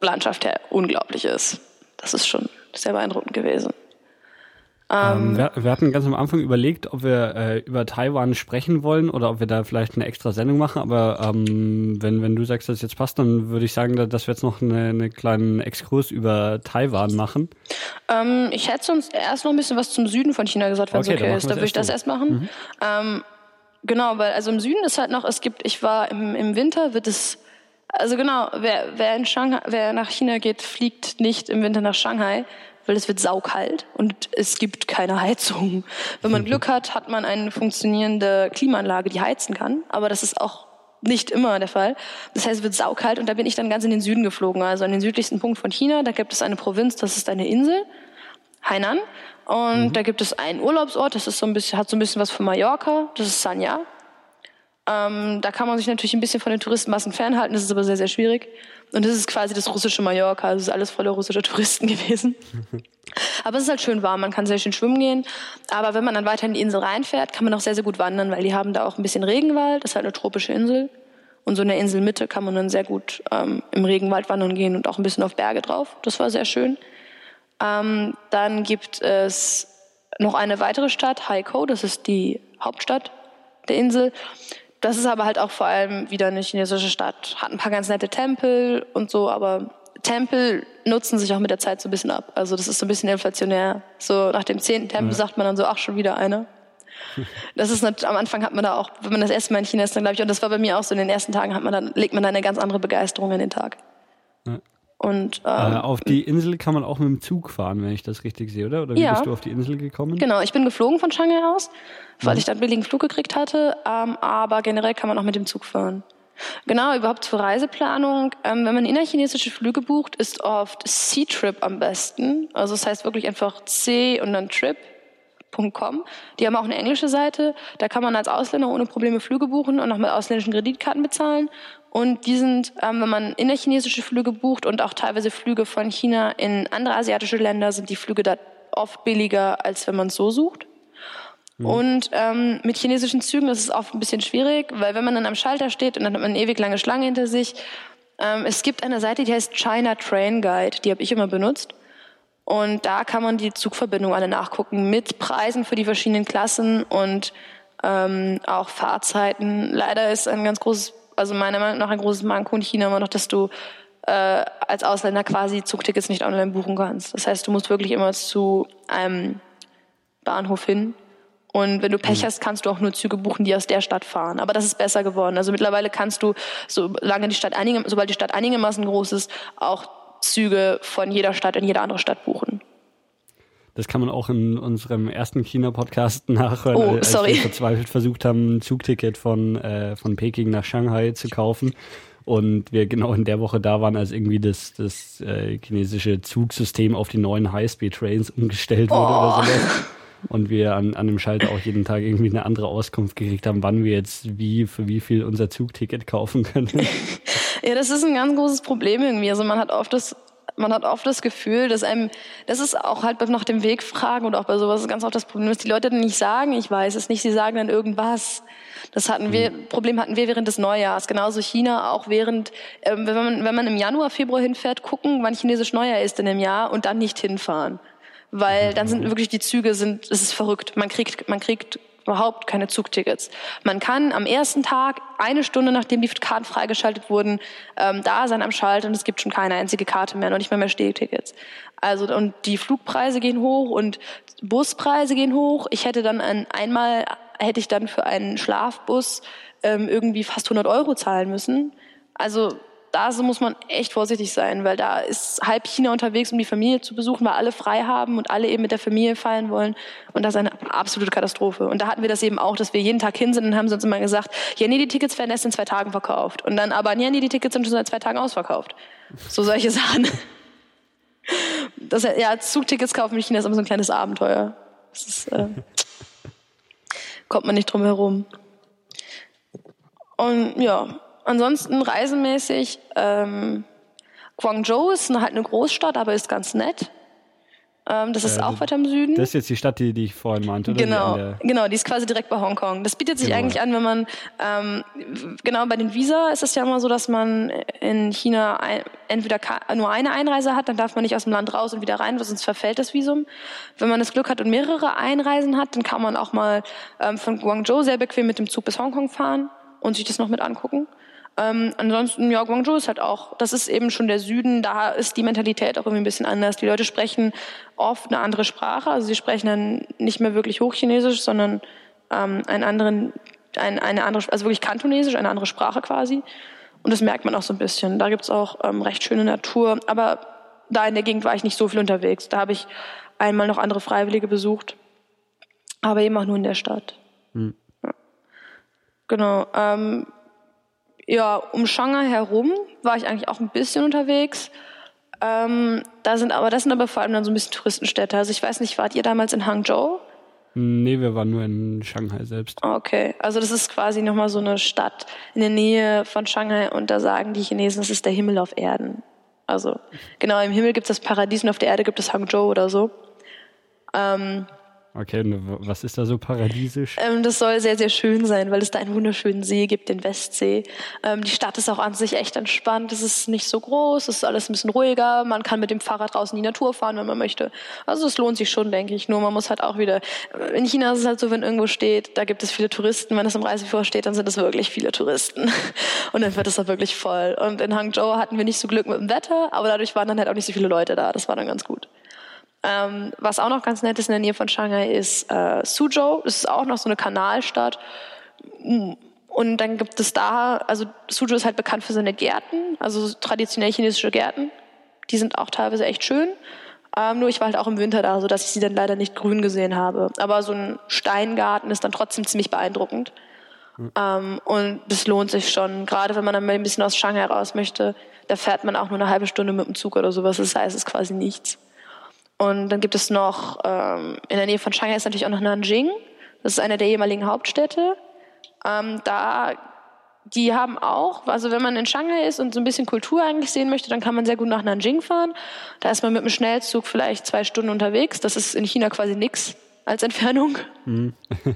Landschaft her unglaublich ist. Das ist schon sehr beeindruckend gewesen. Ähm, ähm, wir, wir, hatten ganz am Anfang überlegt, ob wir äh, über Taiwan sprechen wollen oder ob wir da vielleicht eine extra Sendung machen. Aber ähm, wenn, wenn du sagst, dass es jetzt passt, dann würde ich sagen, dass wir jetzt noch eine, eine kleinen Exkurs über Taiwan machen. Ähm, ich hätte uns erst noch ein bisschen was zum Süden von China gesagt, wenn es okay, okay ist. Da würde ich das erst machen. Mhm. Ähm, genau, weil also im Süden ist halt noch, es gibt, ich war im, im Winter, wird es also genau, wer, wer, in Shanghai, wer nach China geht, fliegt nicht im Winter nach Shanghai, weil es wird saukalt und es gibt keine Heizung. Wenn man Glück hat, hat man eine funktionierende Klimaanlage, die heizen kann, aber das ist auch nicht immer der Fall. Das heißt, es wird saukalt und da bin ich dann ganz in den Süden geflogen, also an den südlichsten Punkt von China. Da gibt es eine Provinz, das ist eine Insel, Hainan. Und mhm. da gibt es einen Urlaubsort, das ist so ein bisschen, hat so ein bisschen was von Mallorca, das ist Sanya. Ähm, da kann man sich natürlich ein bisschen von den Touristenmassen fernhalten, das ist aber sehr, sehr schwierig. Und das ist quasi das russische Mallorca, also es ist alles voller russischer *laughs* Touristen gewesen. aber es ist halt schön warm, man kann sehr schön schwimmen gehen. Aber wenn man dann weiter in die Insel reinfährt, kann man auch sehr, sehr gut wandern, weil die haben da auch ein bisschen Regenwald, das ist halt eine tropische Insel. Und so in der Inselmitte kann man dann sehr gut ähm, im Regenwald wandern gehen und auch ein bisschen auf Berge drauf. Das war sehr schön. Ähm, dann gibt es noch eine weitere Stadt, Haikou, das ist die Hauptstadt der Insel. Das ist aber halt auch vor allem wieder eine chinesische Stadt. Hat ein paar ganz nette Tempel und so, aber Tempel nutzen sich auch mit der Zeit so ein bisschen ab. Also das ist so ein bisschen inflationär. So nach dem zehnten Tempel ja. sagt man dann so, ach, schon wieder einer. *laughs* Das ist nicht, am Anfang hat man da auch, wenn man das erste Mal in China ist, dann glaube ich, und das war bei mir auch so, in den ersten Tagen hat man dann, legt man da eine ganz andere Begeisterung an den Tag. Ja. Und, ähm, äh, auf die Insel kann man auch mit dem Zug fahren, wenn ich das richtig sehe, oder? Oder wie ja. bist du auf die Insel gekommen? Genau, ich bin geflogen von Shanghai aus, weil mhm. ich dann billigen Flug gekriegt hatte. Ähm, aber generell kann man auch mit dem Zug fahren. Genau, überhaupt zur Reiseplanung. Ähm, wenn man innerchinesische Flüge bucht, ist oft C-Trip am besten. Also das heißt wirklich einfach C und dann Trip.com. Die haben auch eine englische Seite. Da kann man als Ausländer ohne Probleme Flüge buchen und auch mit ausländischen Kreditkarten bezahlen. Und die sind, ähm, wenn man innerchinesische Flüge bucht und auch teilweise Flüge von China in andere asiatische Länder, sind die Flüge da oft billiger, als wenn man es so sucht. Mhm. Und ähm, mit chinesischen Zügen ist es oft ein bisschen schwierig, weil wenn man dann am Schalter steht und dann hat man eine ewig lange Schlange hinter sich, ähm, es gibt eine Seite, die heißt China Train Guide, die habe ich immer benutzt. Und da kann man die Zugverbindungen alle nachgucken mit Preisen für die verschiedenen Klassen und ähm, auch Fahrzeiten. Leider ist ein ganz großes, also meiner Meinung nach ein großes Manko in China immer noch, dass du äh, als Ausländer quasi Zugtickets nicht online buchen kannst. Das heißt, du musst wirklich immer zu einem Bahnhof hin und wenn du Pech mhm. hast, kannst du auch nur Züge buchen, die aus der Stadt fahren. Aber das ist besser geworden. Also mittlerweile kannst du, solange die Stadt einige, sobald die Stadt einigermaßen groß ist, auch Züge von jeder Stadt in jede andere Stadt buchen. Das kann man auch in unserem ersten China-Podcast nachhören, oh, als sorry. wir verzweifelt versucht haben, ein Zugticket von, äh, von Peking nach Shanghai zu kaufen. Und wir genau in der Woche da waren, als irgendwie das, das äh, chinesische Zugsystem auf die neuen High-Speed-Trains umgestellt wurde oh. oder sowas und wir an, an dem Schalter auch jeden Tag irgendwie eine andere Auskunft gekriegt haben, wann wir jetzt wie für wie viel unser Zugticket kaufen können. *laughs* ja, das ist ein ganz großes Problem irgendwie. Also man hat oft das man hat oft das Gefühl, dass einem, das ist auch halt nach dem Weg fragen und auch bei sowas ganz oft das Problem, dass die Leute dann nicht sagen, ich weiß es nicht, sie sagen dann irgendwas. Das hatten wir, mhm. Problem hatten wir während des Neujahrs. Genauso China auch während, ähm, wenn man, wenn man im Januar, Februar hinfährt, gucken, wann chinesisch Neujahr ist in dem Jahr und dann nicht hinfahren weil dann sind wirklich die Züge sind, es ist verrückt. Man kriegt, man kriegt überhaupt keine Zugtickets. Man kann am ersten Tag, eine Stunde nachdem die Karten freigeschaltet wurden, ähm, da sein am Schalter und es gibt schon keine einzige Karte mehr, noch nicht mal mehr Stehtickets. Also und die Flugpreise gehen hoch und Buspreise gehen hoch. Ich hätte dann ein, einmal hätte ich dann für einen Schlafbus ähm, irgendwie fast 100 Euro zahlen müssen. Also da muss man echt vorsichtig sein, weil da ist halb China unterwegs, um die Familie zu besuchen, weil alle frei haben und alle eben mit der Familie feiern wollen. Und das ist eine absolute Katastrophe. Und da hatten wir das eben auch, dass wir jeden Tag hin sind und haben sie uns immer gesagt, ja, nee, die Tickets werden erst in zwei Tagen verkauft. Und dann aber, ja, nee, die Tickets sind schon seit zwei Tagen ausverkauft. So solche *laughs* Sachen. Das, ja, Zugtickets kaufen in China ist immer so ein kleines Abenteuer. Das ist, äh, *laughs* kommt man nicht drum herum. Und ja, Ansonsten reisemäßig, ähm, Guangzhou ist halt eine Großstadt, aber ist ganz nett. Ähm, das ist äh, auch weiter im Süden. Das ist jetzt die Stadt, die, die ich vorhin meinte. Oder? Genau, die genau, die ist quasi direkt bei Hongkong. Das bietet sich genau. eigentlich an, wenn man, ähm, genau bei den Visa ist es ja immer so, dass man in China ein, entweder nur eine Einreise hat, dann darf man nicht aus dem Land raus und wieder rein, sonst verfällt das Visum. Wenn man das Glück hat und mehrere Einreisen hat, dann kann man auch mal ähm, von Guangzhou sehr bequem mit dem Zug bis Hongkong fahren und sich das noch mit angucken. Ähm, ansonsten, ja, Guangzhou ist halt auch, das ist eben schon der Süden, da ist die Mentalität auch irgendwie ein bisschen anders. Die Leute sprechen oft eine andere Sprache, also sie sprechen dann nicht mehr wirklich Hochchinesisch, sondern ähm, einen anderen, ein, eine andere, also wirklich Kantonesisch, eine andere Sprache quasi. Und das merkt man auch so ein bisschen. Da gibt's auch ähm, recht schöne Natur, aber da in der Gegend war ich nicht so viel unterwegs. Da habe ich einmal noch andere Freiwillige besucht, aber eben auch nur in der Stadt. Hm. Ja. Genau. Ähm, ja, um Shanghai herum war ich eigentlich auch ein bisschen unterwegs. Ähm, da sind aber, das sind aber vor allem dann so ein bisschen Touristenstädte. Also ich weiß nicht, wart ihr damals in Hangzhou? Nee, wir waren nur in Shanghai selbst. Okay, also das ist quasi nochmal so eine Stadt in der Nähe von Shanghai und da sagen die Chinesen, es ist der Himmel auf Erden. Also genau, im Himmel gibt es das Paradies und auf der Erde gibt es Hangzhou oder so. Ähm, Okay, was ist da so paradiesisch? Ähm, das soll sehr, sehr schön sein, weil es da einen wunderschönen See gibt, den Westsee. Ähm, die Stadt ist auch an sich echt entspannt. Es ist nicht so groß, es ist alles ein bisschen ruhiger. Man kann mit dem Fahrrad draußen in die Natur fahren, wenn man möchte. Also es lohnt sich schon, denke ich. Nur man muss halt auch wieder, in China ist es halt so, wenn irgendwo steht, da gibt es viele Touristen. Wenn es im Reiseführer steht, dann sind es wirklich viele Touristen. *laughs* Und dann wird es auch wirklich voll. Und in Hangzhou hatten wir nicht so Glück mit dem Wetter, aber dadurch waren dann halt auch nicht so viele Leute da. Das war dann ganz gut. Ähm, was auch noch ganz nett ist in der Nähe von Shanghai ist äh, Suzhou. Das ist auch noch so eine Kanalstadt. Und dann gibt es da, also Suzhou ist halt bekannt für seine Gärten, also traditionell chinesische Gärten. Die sind auch teilweise echt schön. Ähm, nur ich war halt auch im Winter da, so dass ich sie dann leider nicht grün gesehen habe. Aber so ein Steingarten ist dann trotzdem ziemlich beeindruckend. Mhm. Ähm, und das lohnt sich schon, gerade wenn man dann mal ein bisschen aus Shanghai raus möchte. Da fährt man auch nur eine halbe Stunde mit dem Zug oder sowas. Das heißt, es ist quasi nichts. Und dann gibt es noch, ähm, in der Nähe von Shanghai ist natürlich auch noch Nanjing. Das ist eine der ehemaligen Hauptstädte. Ähm, da, die haben auch, also wenn man in Shanghai ist und so ein bisschen Kultur eigentlich sehen möchte, dann kann man sehr gut nach Nanjing fahren. Da ist man mit dem Schnellzug vielleicht zwei Stunden unterwegs. Das ist in China quasi nix als Entfernung. Mhm. *laughs*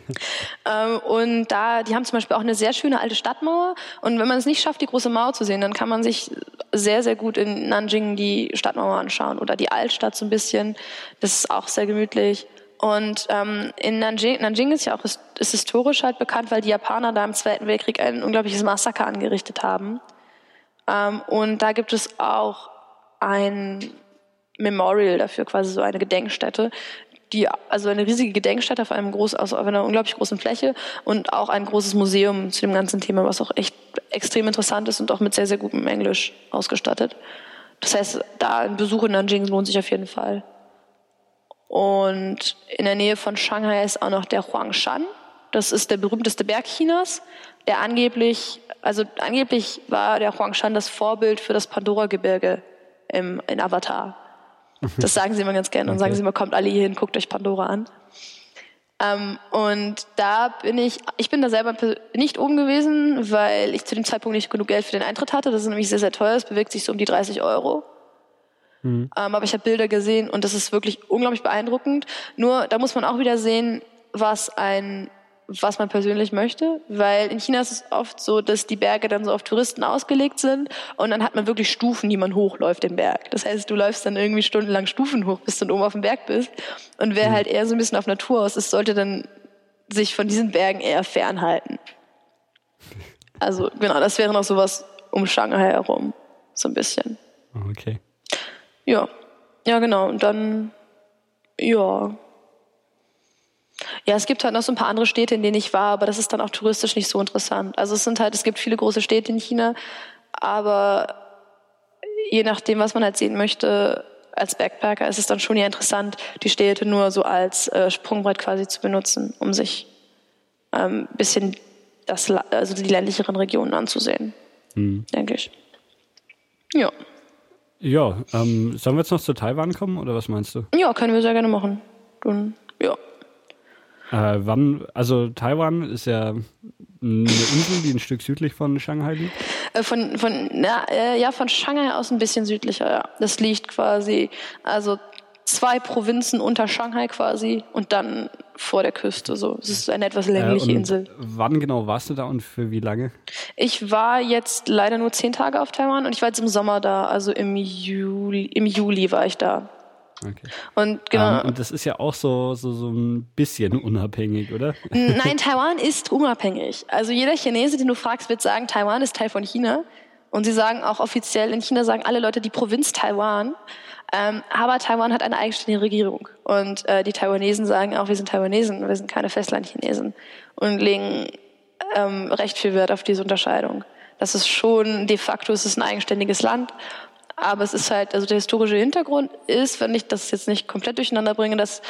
ähm, und da, die haben zum Beispiel auch eine sehr schöne alte Stadtmauer. Und wenn man es nicht schafft, die große Mauer zu sehen, dann kann man sich sehr, sehr gut in Nanjing die Stadtmauer anschauen oder die Altstadt so ein bisschen. Das ist auch sehr gemütlich. Und ähm, in Nanjing, Nanjing ist ja auch ist, ist historisch halt bekannt, weil die Japaner da im Zweiten Weltkrieg ein unglaubliches Massaker angerichtet haben. Ähm, und da gibt es auch ein Memorial dafür, quasi so eine Gedenkstätte, die, also eine riesige Gedenkstätte auf einem groß, also auf einer unglaublich großen Fläche und auch ein großes Museum zu dem ganzen Thema, was auch echt extrem interessant ist und auch mit sehr, sehr gutem Englisch ausgestattet. Das heißt, da ein Besuch in Nanjing lohnt sich auf jeden Fall. Und in der Nähe von Shanghai ist auch noch der Huangshan. Das ist der berühmteste Berg Chinas, der angeblich, also angeblich war der Huangshan das Vorbild für das Pandora-Gebirge in Avatar. *laughs* Das sagen sie immer ganz gerne und okay. sagen sie immer, kommt alle hier hin, guckt euch Pandora an. Ähm, und da bin ich, ich bin da selber nicht oben gewesen, weil ich zu dem Zeitpunkt nicht genug Geld für den Eintritt hatte. Das ist nämlich sehr, sehr teuer. Es bewegt sich so um die 30 Euro. Mhm. Ähm, aber ich habe Bilder gesehen und das ist wirklich unglaublich beeindruckend. Nur da muss man auch wieder sehen, was ein was man persönlich möchte, weil in China ist es oft so, dass die Berge dann so auf Touristen ausgelegt sind und dann hat man wirklich Stufen, die man hochläuft den Berg. Das heißt, du läufst dann irgendwie stundenlang Stufen hoch, bis du dann oben auf dem Berg bist. Und wer mhm. halt eher so ein bisschen auf Natur aus ist, sollte dann sich von diesen Bergen eher fernhalten. Also genau, das wäre noch sowas um Shanghai herum, so ein bisschen. Okay. Ja, ja genau. Und dann ja, ja, es gibt halt noch so ein paar andere Städte, in denen ich war, aber das ist dann auch touristisch nicht so interessant. Also es sind halt, es gibt viele große Städte in China, aber je nachdem, was man halt sehen möchte, als Backpacker ist es dann schon ja interessant, die Städte nur so als äh, Sprungbrett quasi zu benutzen, um sich ähm, bisschen das, also die ländlicheren Regionen anzusehen, hm. denke ich. Ja. Ja, ähm, sollen wir jetzt noch zu Taiwan kommen oder was meinst du? Ja, können wir sehr gerne machen. Dann, ja. Äh, wann, also Taiwan ist ja eine Insel, die ein Stück südlich von Shanghai liegt. Äh, von, von, na, äh, ja, von Shanghai aus ein bisschen südlicher, ja. Das liegt quasi, also zwei Provinzen unter Shanghai quasi und dann vor der Küste. So, es ist eine etwas längliche äh, Insel. Wann genau warst du da und für wie lange? Ich war jetzt leider nur zehn Tage auf Taiwan und ich war jetzt im Sommer da, also im Juli, im Juli war ich da. Okay. Und genau. Um, und das ist ja auch so, so, so ein bisschen unabhängig, oder? Nein, *laughs* Taiwan ist unabhängig. Also jeder Chinese, den du fragst, wird sagen, Taiwan ist Teil von China. Und sie sagen auch offiziell, in China sagen alle Leute die Provinz Taiwan. Ähm, aber Taiwan hat eine eigenständige Regierung. Und äh, die Taiwanesen sagen auch, wir sind Taiwanesen, wir sind keine Festlandchinesen. Und legen ähm, recht viel Wert auf diese Unterscheidung. Das ist schon, de facto ist es ein eigenständiges Land. Aber es ist halt, also der historische Hintergrund ist, wenn ich das jetzt nicht komplett durcheinander bringe, dass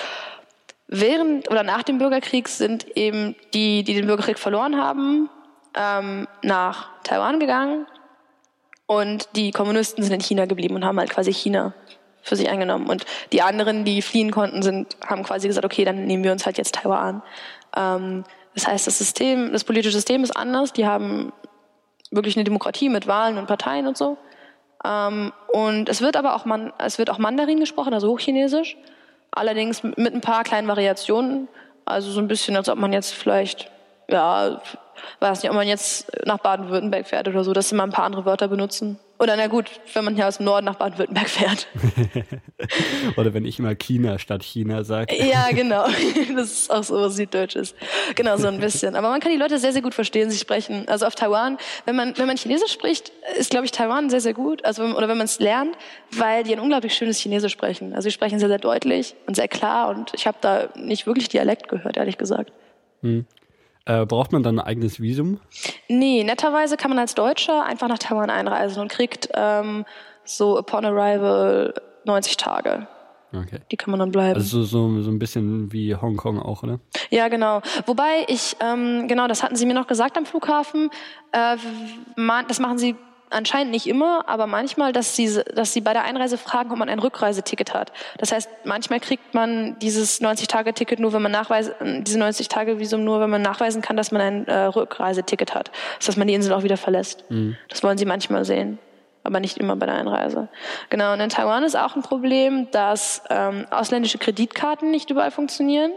während oder nach dem Bürgerkrieg sind eben die, die den Bürgerkrieg verloren haben, ähm, nach Taiwan gegangen und die Kommunisten sind in China geblieben und haben halt quasi China für sich eingenommen. Und die anderen, die fliehen konnten, sind, haben quasi gesagt, okay, dann nehmen wir uns halt jetzt Taiwan. Ähm, das heißt, das System, das politische System ist anders. Die haben wirklich eine Demokratie mit Wahlen und Parteien und so. Ähm, und es wird aber auch, Man es wird auch Mandarin gesprochen, also Hochchinesisch. Allerdings mit ein paar kleinen Variationen. Also so ein bisschen, als ob man jetzt vielleicht, ja, weiß nicht, ob man jetzt nach Baden-Württemberg fährt oder so, dass sie mal ein paar andere Wörter benutzen. Oder na gut, wenn man hier aus dem Norden nach Baden-Württemberg fährt. *laughs* Oder wenn ich immer China statt China sage. ja, genau. *laughs* Das ist auch so was Süddeutsches. Genau, so ein bisschen. Aber man kann die Leute sehr, sehr gut verstehen, sie sprechen. Also auf Taiwan, wenn man, wenn man Chinesisch spricht, ist, glaube ich, Taiwan sehr, sehr gut. Also, oder wenn man es lernt, weil die ein unglaublich schönes Chinesisch sprechen. Also sie sprechen sehr, sehr deutlich und sehr klar und ich habe da nicht wirklich Dialekt gehört, ehrlich gesagt. Hm. Äh, braucht man dann ein eigenes Visum? Nee, netterweise kann man als Deutscher einfach nach Taiwan einreisen und kriegt ähm, so upon arrival 90 Tage. Okay. Die kann man dann bleiben. Also so, so ein bisschen wie Hongkong auch, oder? Ja, genau. Wobei ich, ähm, genau, das hatten sie mir noch gesagt am Flughafen. Äh, man, das machen sie anscheinend nicht immer, aber manchmal, dass sie, dass sie bei der Einreise fragen, ob man ein Rückreiseticket hat. Das heißt, manchmal kriegt man dieses 90-Tage-Ticket nur, wenn man nachweisen, diese 90-Tage-Visum nur, wenn man nachweisen kann, dass man ein äh, Rückreiseticket hat. Das heißt, man die Insel auch wieder verlässt. Mhm. Das wollen sie manchmal sehen aber nicht immer bei der Einreise. Genau, und in Taiwan ist auch ein Problem, dass ähm, ausländische Kreditkarten nicht überall funktionieren.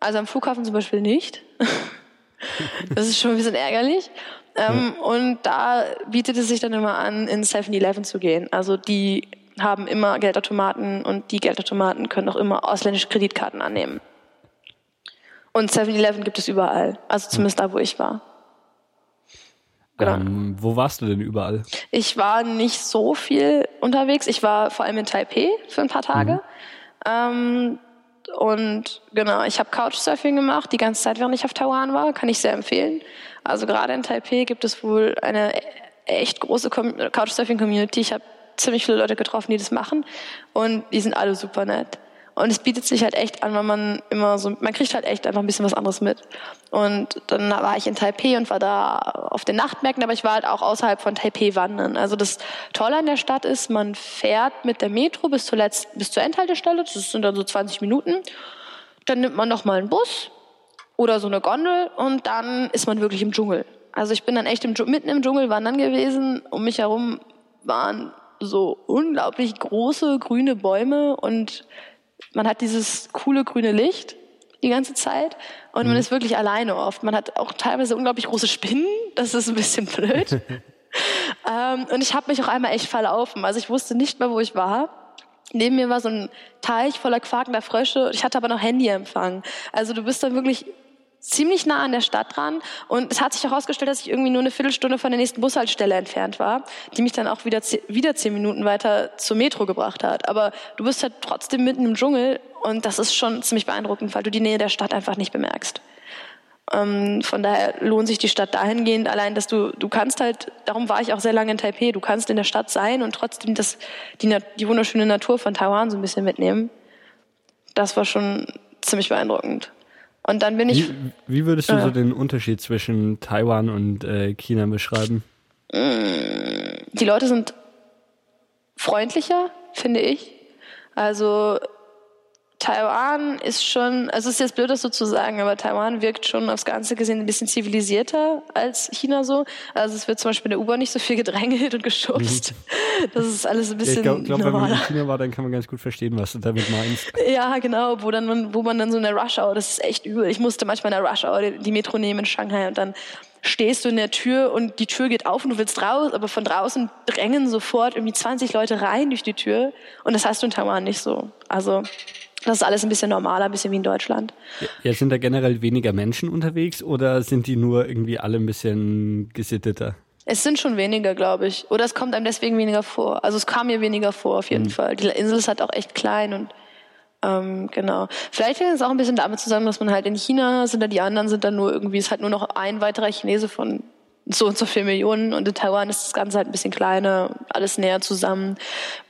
Also am Flughafen zum Beispiel nicht. *laughs* das ist schon ein bisschen ärgerlich. Ähm, ja. Und da bietet es sich dann immer an, in 7-Eleven zu gehen. Also die haben immer Geldautomaten und die Geldautomaten können auch immer ausländische Kreditkarten annehmen. Und 7-Eleven gibt es überall. Also zumindest da, wo ich war. Genau. Ähm, wo warst du denn überall? Ich war nicht so viel unterwegs. Ich war vor allem in Taipei für ein paar Tage. Mhm. Ähm, und genau, ich habe Couchsurfing gemacht, die ganze Zeit, während ich auf Taiwan war. Kann ich sehr empfehlen. Also gerade in Taipei gibt es wohl eine echt große Couchsurfing-Community. Ich habe ziemlich viele Leute getroffen, die das machen. Und die sind alle super nett. Und es bietet sich halt echt an, weil man immer so, man kriegt halt echt einfach ein bisschen was anderes mit. Und dann war ich in Taipei und war da auf den Nachtmärkten, aber ich war halt auch außerhalb von Taipei wandern. Also das Tolle an der Stadt ist, man fährt mit der Metro bis zur, bis zur Endhaltestelle, das sind dann so 20 Minuten. Dann nimmt man nochmal einen Bus oder so eine Gondel und dann ist man wirklich im Dschungel. Also ich bin dann echt im, mitten im Dschungel wandern gewesen. Um mich herum waren so unglaublich große grüne Bäume und man hat dieses coole grüne Licht die ganze Zeit und mhm. man ist wirklich alleine oft. Man hat auch teilweise unglaublich große Spinnen, das ist ein bisschen *laughs* blöd. ähm, und ich habe mich auch einmal echt verlaufen. Also ich wusste nicht mehr, wo ich war. Neben mir war so ein Teich voller quakender Frösche. Ich hatte aber noch Handyempfang. Also du bist dann wirklich ziemlich nah an der Stadt dran und es hat sich herausgestellt, dass ich irgendwie nur eine Viertelstunde von der nächsten Bushaltestelle entfernt war, die mich dann auch wieder, wieder zehn Minuten weiter zur Metro gebracht hat. Aber du bist halt trotzdem mitten im Dschungel und das ist schon ziemlich beeindruckend, weil du die Nähe der Stadt einfach nicht bemerkst. Ähm, von daher lohnt sich die Stadt dahingehend allein, dass du, du kannst halt, darum war ich auch sehr lange in Taipei, du kannst in der Stadt sein und trotzdem das, die, die wunderschöne Natur von Taiwan so ein bisschen mitnehmen. Das war schon ziemlich beeindruckend. Und dann bin ich. Wie, wie würdest du äh, so den Unterschied zwischen Taiwan und äh, China beschreiben? Die Leute sind freundlicher, finde ich. Also Taiwan ist schon, also es ist jetzt blöd, das so zu sagen, aber Taiwan wirkt schon aufs Ganze gesehen ein bisschen zivilisierter als China so. Also es wird zum Beispiel in der U-Bahn nicht so viel *laughs* gedrängelt und geschubst. Mhm. Das ist alles ein bisschen. Ja, ich glaube, glaub, wenn man in China war, dann kann man ganz gut verstehen, was du damit meinst. Ja, genau, wo dann man, wo man dann so in der Rush Hour, das ist echt übel. Ich musste manchmal in der Rush Hour die Metro nehmen in Shanghai und dann stehst du in der Tür und die Tür geht auf und du willst raus, aber von draußen drängen sofort irgendwie 20 Leute rein durch die Tür und das hast du in Taiwan nicht so. Also das ist alles ein bisschen normaler, ein bisschen wie in Deutschland. Ja, sind da generell weniger Menschen unterwegs oder sind die nur irgendwie alle ein bisschen gesitteter? Es sind schon weniger, glaube ich. Oder es kommt einem deswegen weniger vor. Also es kam mir weniger vor, auf jeden mhm. Fall. Die Insel ist halt auch echt klein und ähm, genau. Vielleicht hängt es auch ein bisschen damit zusammen, dass man halt in China sind da die anderen, sind dann nur irgendwie, ist halt nur noch ein weiterer Chinese von so und so vier Millionen und in Taiwan ist das Ganze halt ein bisschen kleiner, alles näher zusammen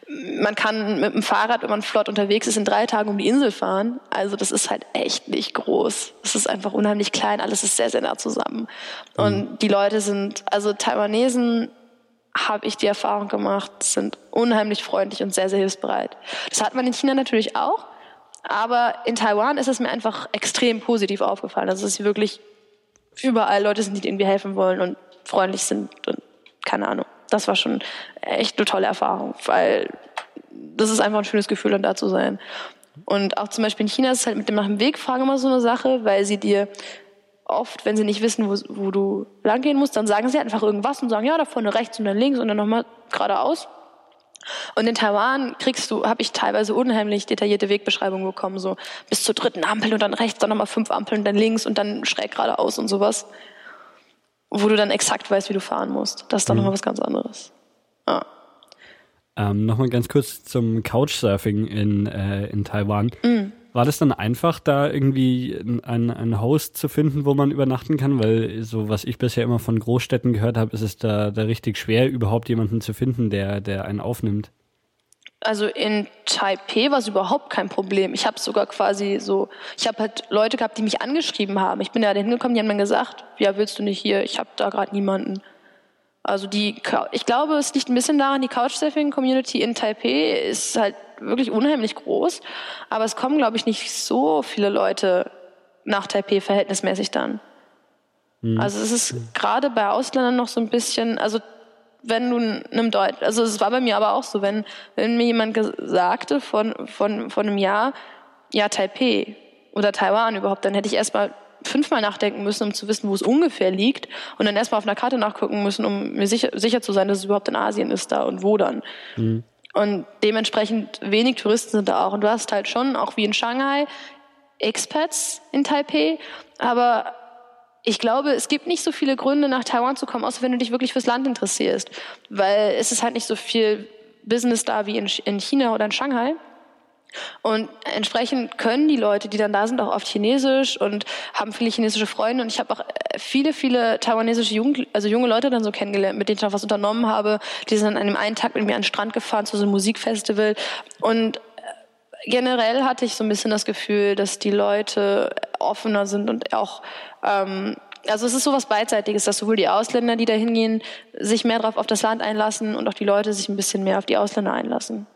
man kann mit dem Fahrrad, wenn man flott unterwegs ist, in drei Tagen um die Insel fahren. Also das ist halt echt nicht groß. Es ist einfach unheimlich klein, alles ist sehr, sehr nah zusammen. Mhm. Und die Leute sind, also Taiwanesen habe ich die Erfahrung gemacht, sind unheimlich freundlich und sehr, sehr hilfsbereit. Das hat man in China natürlich auch, aber in Taiwan ist es mir einfach extrem positiv aufgefallen. Also es ist wirklich überall Leute sind, die irgendwie helfen wollen und freundlich sind und keine Ahnung das war schon echt eine tolle Erfahrung, weil das ist einfach ein schönes Gefühl, dann da zu sein. Und auch zum Beispiel in China ist es halt mit dem nach dem Weg fragen immer so eine Sache, weil sie dir oft, wenn sie nicht wissen, wo, wo du langgehen musst, dann sagen sie einfach irgendwas und sagen, ja, da vorne rechts und dann links und dann nochmal geradeaus. Und in Taiwan kriegst du, habe ich teilweise unheimlich detaillierte Wegbeschreibungen bekommen, so bis zur dritten Ampel und dann rechts, dann nochmal fünf Ampeln, dann links und dann schräg geradeaus und sowas wo du dann exakt weißt, wie du fahren musst. Das ist dann mhm. nochmal was ganz anderes. Ja. Ähm, nochmal ganz kurz zum Couchsurfing in, äh, in Taiwan. Mhm. War das dann einfach, da irgendwie einen, einen Host zu finden, wo man übernachten kann? Weil so, was ich bisher immer von Großstädten gehört habe, ist es da, da richtig schwer, überhaupt jemanden zu finden, der, der einen aufnimmt. Also in Taipei war es überhaupt kein Problem. Ich habe sogar quasi so, ich habe halt Leute gehabt, die mich angeschrieben haben. Ich bin da hingekommen, die haben mir gesagt, ja, willst du nicht hier? Ich habe da gerade niemanden. Also die, ich glaube, es liegt ein bisschen daran, die Couchsurfing-Community in Taipei ist halt wirklich unheimlich groß, aber es kommen, glaube ich, nicht so viele Leute nach Taipei verhältnismäßig dann. Mhm. Also es ist gerade bei Ausländern noch so ein bisschen, also wenn du einem Deutsch, also es war bei mir aber auch so, wenn, wenn mir jemand sagte von, von, von einem Jahr, ja, Taipei oder Taiwan überhaupt, dann hätte ich erstmal fünfmal nachdenken müssen, um zu wissen, wo es ungefähr liegt und dann erstmal auf einer Karte nachgucken müssen, um mir sicher, sicher zu sein, dass es überhaupt in Asien ist da und wo dann. Mhm. Und dementsprechend wenig Touristen sind da auch. Und du hast halt schon, auch wie in Shanghai, Expats in Taipei, aber ich glaube, es gibt nicht so viele Gründe, nach Taiwan zu kommen, außer wenn du dich wirklich fürs Land interessierst. Weil es ist halt nicht so viel Business da wie in, in China oder in Shanghai. Und entsprechend können die Leute, die dann da sind, auch oft Chinesisch und haben viele chinesische Freunde. Und ich habe auch äh, viele, viele taiwanesische Jugend, also junge Leute dann so kennengelernt, mit denen ich auch was unternommen habe. Die sind an einem einen Tag mit mir an den Strand gefahren zu so einem Musikfestival. Und generell hatte ich so ein bisschen das Gefühl, dass die Leute offener sind und auch ähm, also es ist sowas Beidseitiges, dass sowohl die Ausländer, die da hingehen, sich mehr drauf auf das Land einlassen und auch die Leute sich ein bisschen mehr auf die Ausländer einlassen.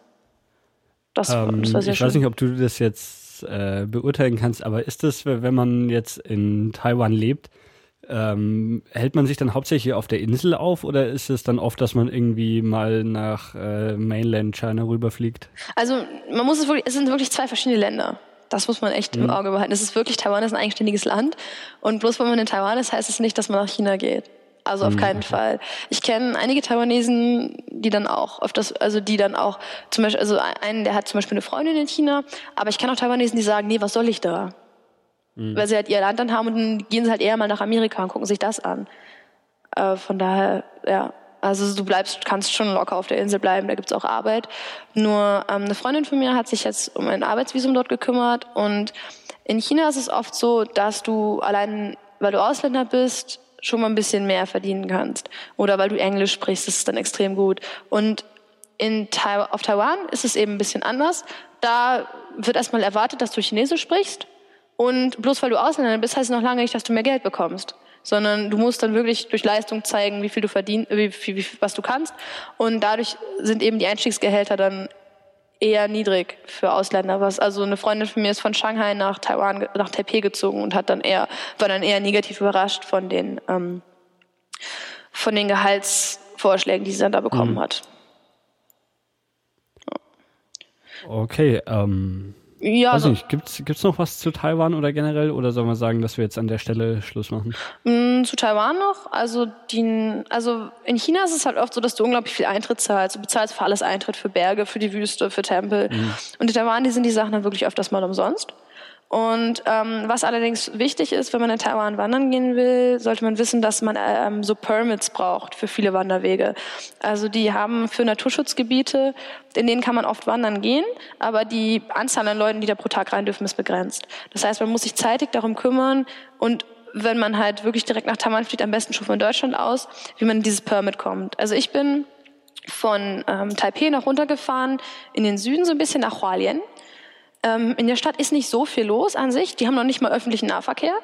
Das, ähm, das war sehr ich schön. weiß nicht, ob du das jetzt äh, beurteilen kannst, aber ist es, wenn man jetzt in Taiwan lebt, ähm, hält man sich dann hauptsächlich auf der Insel auf oder ist es dann oft, dass man irgendwie mal nach äh, Mainland China rüberfliegt? Also man muss es wirklich, es sind wirklich zwei verschiedene Länder. Das muss man echt mhm. im Auge behalten. Es ist wirklich, Taiwan ist ein eigenständiges Land und bloß weil man in Taiwan ist, heißt es nicht, dass man nach China geht. Also auf mhm. keinen Fall. Ich kenne einige Taiwanesen, die dann auch das, also die dann auch zum Beispiel, also einen, der hat zum Beispiel eine Freundin in China, aber ich kenne auch Taiwanesen, die sagen, nee, was soll ich da? Mhm. Weil sie halt ihr Land dann haben und dann gehen sie halt eher mal nach Amerika und gucken sich das an. Äh, von daher, ja. Also du bleibst, kannst schon locker auf der Insel bleiben, da gibt's auch Arbeit. Nur ähm, eine Freundin von mir hat sich jetzt um ein Arbeitsvisum dort gekümmert und in China ist es oft so, dass du allein, weil du Ausländer bist, schon mal ein bisschen mehr verdienen kannst. Oder weil du Englisch sprichst, ist es dann extrem gut. Und in Tai auf Taiwan ist es eben ein bisschen anders. Da wird erstmal erwartet, dass du Chinesisch sprichst. Und bloß weil du Ausländer bist, heißt es noch lange nicht, dass du mehr Geld bekommst. Sondern du musst dann wirklich durch Leistung zeigen, wie viel du verdienst, wie, wie, wie, was du kannst. Und dadurch sind eben die Einstiegsgehälter dann eher niedrig für Ausländer. Was also eine Freundin von mir ist von Shanghai nach Taiwan, nach Taipei gezogen und hat dann eher war dann eher negativ überrascht von den ähm, von den Gehaltsvorschlägen, die sie dann da bekommen mhm. hat. Okay, ähm, ja, Weiß also, nicht, gibt's gibt's noch was zu Taiwan oder generell oder sollen wir sagen, dass wir jetzt an der Stelle Schluss machen? Mm, zu Taiwan noch, also die, also in China ist es halt oft so, dass du unglaublich viel Eintritt zahlst. Du bezahlst für alles Eintritt, für Berge, für die Wüste, für Tempel. Mhm. Und in Taiwan, die sind die Sachen dann wirklich öfters mal umsonst. Und ähm, was allerdings wichtig ist, wenn man in Taiwan wandern gehen will, sollte man wissen, dass man ähm, so Permits braucht für viele Wanderwege. Also die haben für Naturschutzgebiete, in denen kann man oft wandern gehen, aber die Anzahl an Leuten, die da pro Tag rein dürfen, ist begrenzt. Das heißt, man muss sich zeitig darum kümmern und wenn man halt wirklich direkt nach Taiwan fliegt, am besten schon von Deutschland aus, wie man in dieses Permit kommt. Also ich bin von ähm, Taipei nach runtergefahren in den Süden so ein bisschen nach Hualien. Ähm, in der Stadt ist nicht so viel los an sich. Die haben noch nicht mal öffentlichen Nahverkehr.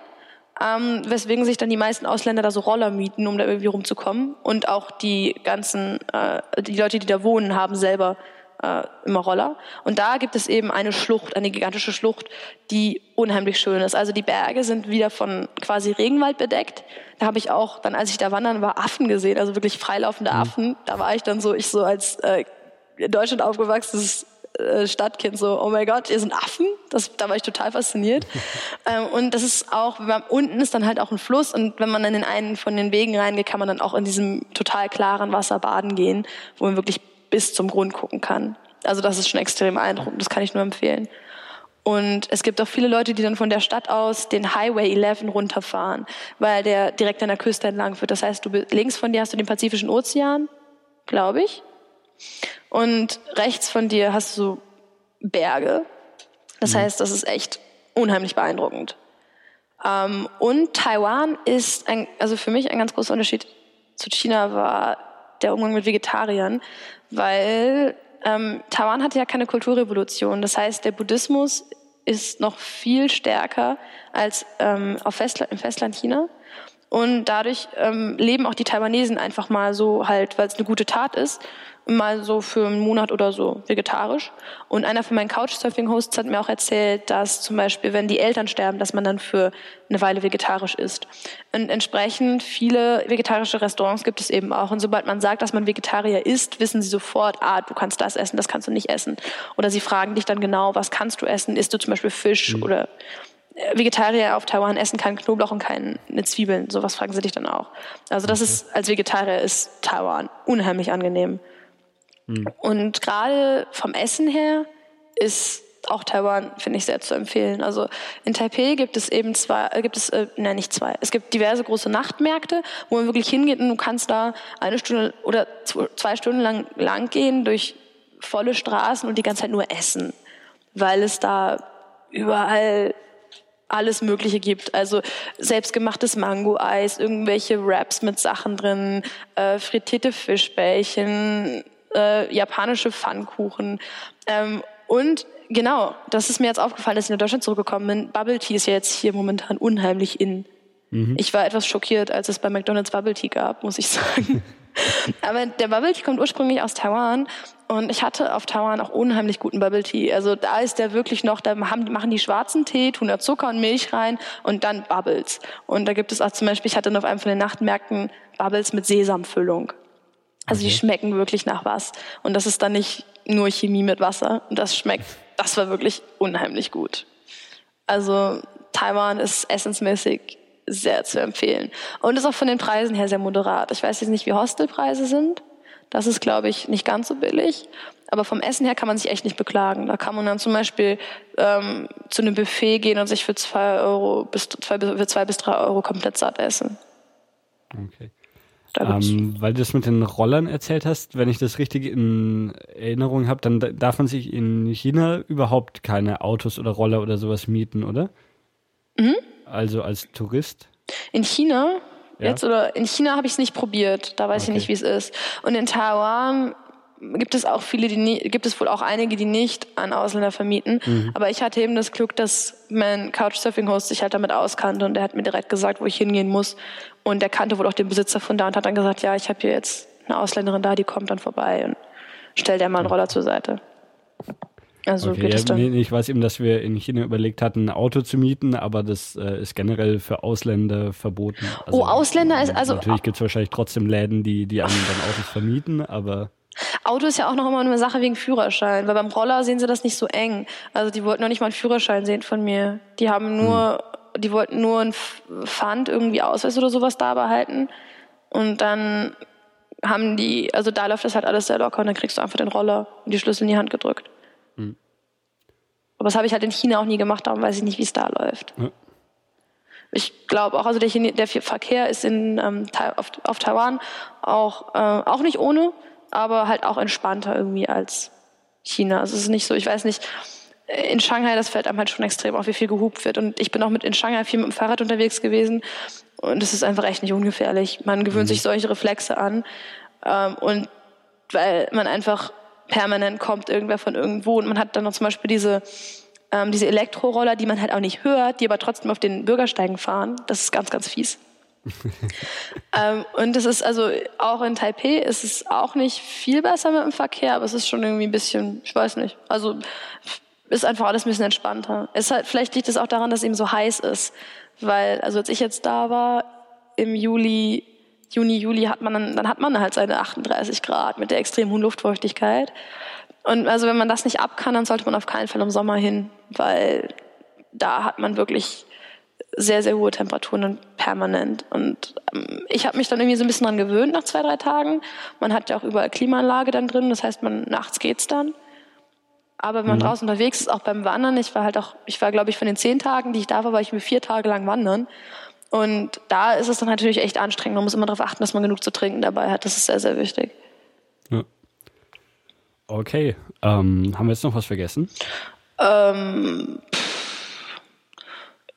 Ähm, weswegen sich dann die meisten Ausländer da so Roller mieten, um da irgendwie rumzukommen. Und auch die ganzen, äh, die Leute, die da wohnen, haben selber äh, immer Roller. Und da gibt es eben eine Schlucht, eine gigantische Schlucht, die unheimlich schön ist. Also die Berge sind wieder von quasi Regenwald bedeckt. Da habe ich auch dann, als ich da wandern war, Affen gesehen, also wirklich freilaufende mhm. Affen. Da war ich dann so, ich so als äh, in Deutschland aufgewachsenes äh, Stadtkind so, oh mein Gott, ihr sind Affen. Das, da war ich total fasziniert. *laughs* ähm, und das ist auch, man, unten ist dann halt auch ein Fluss und wenn man dann in einen von den Wegen reingeht, kann man dann auch in diesem total klaren Wasser baden gehen, wo man wirklich bis zum Grund gucken kann. Also das ist schon extrem beeindruckend, das kann ich nur empfehlen. Und es gibt auch viele Leute, die dann von der Stadt aus den Highway 11 runterfahren, weil der direkt an der Küste entlang führt. Das heißt, du links von dir hast du den Pazifischen Ozean, glaube ich. Und rechts von dir hast du Berge. Das mhm. heißt, das ist echt unheimlich beeindruckend. Ähm, und Taiwan ist, ein, also für mich ein ganz großer Unterschied zu China war der Umgang mit Vegetariern, weil ähm, Taiwan hatte ja keine Kulturrevolution. Das heißt, der Buddhismus ist noch viel stärker als ähm, auf Festland, im Festland China. Und dadurch ähm, leben auch die Taiwanesen einfach mal so halt, weil es eine gute Tat ist, mal so für einen Monat oder so vegetarisch. Und einer von meinen Couchsurfing-Hosts hat mir auch erzählt, dass zum Beispiel, wenn die Eltern sterben, dass man dann für eine Weile vegetarisch isst. Und entsprechend viele vegetarische Restaurants gibt es eben auch. Und sobald man sagt, dass man Vegetarier isst, wissen sie sofort, ah, du kannst das essen, das kannst du nicht essen. Oder sie fragen dich dann genau, was kannst du essen? Isst du zum Beispiel Fisch mhm. oder Vegetarier auf Taiwan essen keinen Knoblauch und keine Zwiebeln. Sowas fragen sie dich dann auch. Also das okay. ist, als Vegetarier ist Taiwan unheimlich angenehm. Mhm. Und gerade vom Essen her ist auch Taiwan, finde ich, sehr zu empfehlen. Also in Taipei gibt es eben zwei, äh, gibt es, äh, nein, nicht zwei. Es gibt diverse große Nachtmärkte, wo man wirklich hingeht und du kannst da eine Stunde oder zwei Stunden lang, lang gehen durch volle Straßen und die ganze Zeit nur essen, weil es da überall alles Mögliche gibt. Also selbstgemachtes Mango-Eis, irgendwelche Wraps mit Sachen drin, äh, frittierte Fischbällchen, äh, japanische Pfannkuchen. Ähm, und genau, das ist mir jetzt aufgefallen, dass ich nach Deutschland zurückgekommen bin. Bubble Tea ist ja jetzt hier momentan unheimlich in. Mhm. Ich war etwas schockiert, als es bei McDonald's Bubble Tea gab, muss ich sagen. *laughs* *laughs* Aber der Bubble Tea kommt ursprünglich aus Taiwan und ich hatte auf Taiwan auch unheimlich guten Bubble Tea. Also da ist der wirklich noch, da haben, machen die schwarzen Tee, tun da Zucker und Milch rein und dann Bubbles. Und da gibt es auch zum Beispiel, ich hatte dann auf einem von den Nachtmärkten Bubbles mit Sesamfüllung. Also die schmecken wirklich nach was. Und das ist dann nicht nur Chemie mit Wasser. Und das schmeckt, das war wirklich unheimlich gut. Also Taiwan ist essensmäßig sehr zu empfehlen. Und ist auch von den Preisen her sehr moderat. Ich weiß jetzt nicht, wie Hostelpreise sind. Das ist, glaube ich, nicht ganz so billig. Aber vom Essen her kann man sich echt nicht beklagen. Da kann man dann zum Beispiel ähm, zu einem Buffet gehen und sich für zwei Euro bis zwei, für zwei bis drei Euro komplett satt essen. Okay. Ähm, weil du das mit den Rollern erzählt hast, wenn ich das richtig in Erinnerung habe, dann darf man sich in China überhaupt keine Autos oder Roller oder sowas mieten, oder? Mhm. Also als Tourist? In China? Ja. Jetzt oder in China habe ich es nicht probiert, da weiß okay. ich nicht, wie es ist. Und in Taiwan gibt es auch viele, die nie, gibt es wohl auch einige, die nicht an Ausländer vermieten. Mhm. Aber ich hatte eben das Glück, dass mein Couchsurfing-Host sich halt damit auskannte und der hat mir direkt gesagt, wo ich hingehen muss. Und der kannte wohl auch den Besitzer von da und hat dann gesagt, ja, ich habe hier jetzt eine Ausländerin da, die kommt dann vorbei und stellt der mal einen Roller zur Seite. Also okay, geht es dann. Ich weiß eben, dass wir in China überlegt hatten, ein Auto zu mieten, aber das äh, ist generell für Ausländer verboten. Also, oh, Ausländer ist also. Natürlich gibt es wahrscheinlich trotzdem Läden, die, die einem dann Autos vermieten, aber. Auto ist ja auch noch immer eine Sache wegen Führerschein, weil beim Roller sehen sie das nicht so eng. Also die wollten noch nicht mal einen Führerschein sehen von mir. Die haben nur, hm. die wollten nur ein Pfand, irgendwie Ausweis oder sowas da behalten. Und dann haben die, also da läuft das halt alles sehr locker und dann kriegst du einfach den Roller und die Schlüssel in die Hand gedrückt. Hm. Aber das habe ich halt in China auch nie gemacht, darum weiß ich nicht, wie es da läuft. Ja. Ich glaube auch, also der, Chine der Verkehr ist in, ähm, auf, auf Taiwan auch, äh, auch nicht ohne aber halt auch entspannter irgendwie als China. Also es ist nicht so, ich weiß nicht, in Shanghai, das fällt einem halt schon extrem auf, wie viel gehupt wird. Und ich bin auch mit in Shanghai viel mit dem Fahrrad unterwegs gewesen. Und es ist einfach echt nicht ungefährlich. Man gewöhnt mhm. sich solche Reflexe an. Ähm, und weil man einfach permanent kommt irgendwer von irgendwo. Und man hat dann noch zum Beispiel diese, ähm, diese Elektroroller, die man halt auch nicht hört, die aber trotzdem auf den Bürgersteigen fahren. Das ist ganz, ganz fies. *laughs* ähm, und es ist also auch in Taipei ist es auch nicht viel besser mit dem Verkehr, aber es ist schon irgendwie ein bisschen, ich weiß nicht. Also ist einfach alles ein bisschen entspannter. Es halt, vielleicht liegt es auch daran, dass es eben so heiß ist, weil also als ich jetzt da war im Juli, Juni, Juli hat man dann, dann hat man halt seine 38 Grad mit der extrem hohen Luftfeuchtigkeit. Und also wenn man das nicht ab kann, dann sollte man auf keinen Fall im Sommer hin, weil da hat man wirklich sehr, sehr hohe Temperaturen und permanent. Und ähm, ich habe mich dann irgendwie so ein bisschen dran gewöhnt nach zwei, drei Tagen. Man hat ja auch überall Klimaanlage dann drin, das heißt, man nachts geht's dann. Aber wenn man mhm. draußen unterwegs ist, auch beim Wandern, ich war halt auch, ich war, glaube ich, von den zehn Tagen, die ich da war, war ich mir vier Tage lang wandern. Und da ist es dann natürlich echt anstrengend. Man muss immer darauf achten, dass man genug zu trinken dabei hat. Das ist sehr, sehr wichtig. Ja. Okay. Ähm, haben wir jetzt noch was vergessen? Ähm,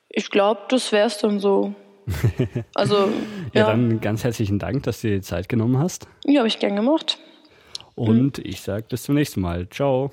ich glaube, das wäre es dann so. *laughs* Also, ja, ja, dann ganz herzlichen Dank, dass du dir die Zeit genommen hast. Ja, habe ich gern gemacht. Und mhm. ich sage bis zum nächsten Mal. Ciao.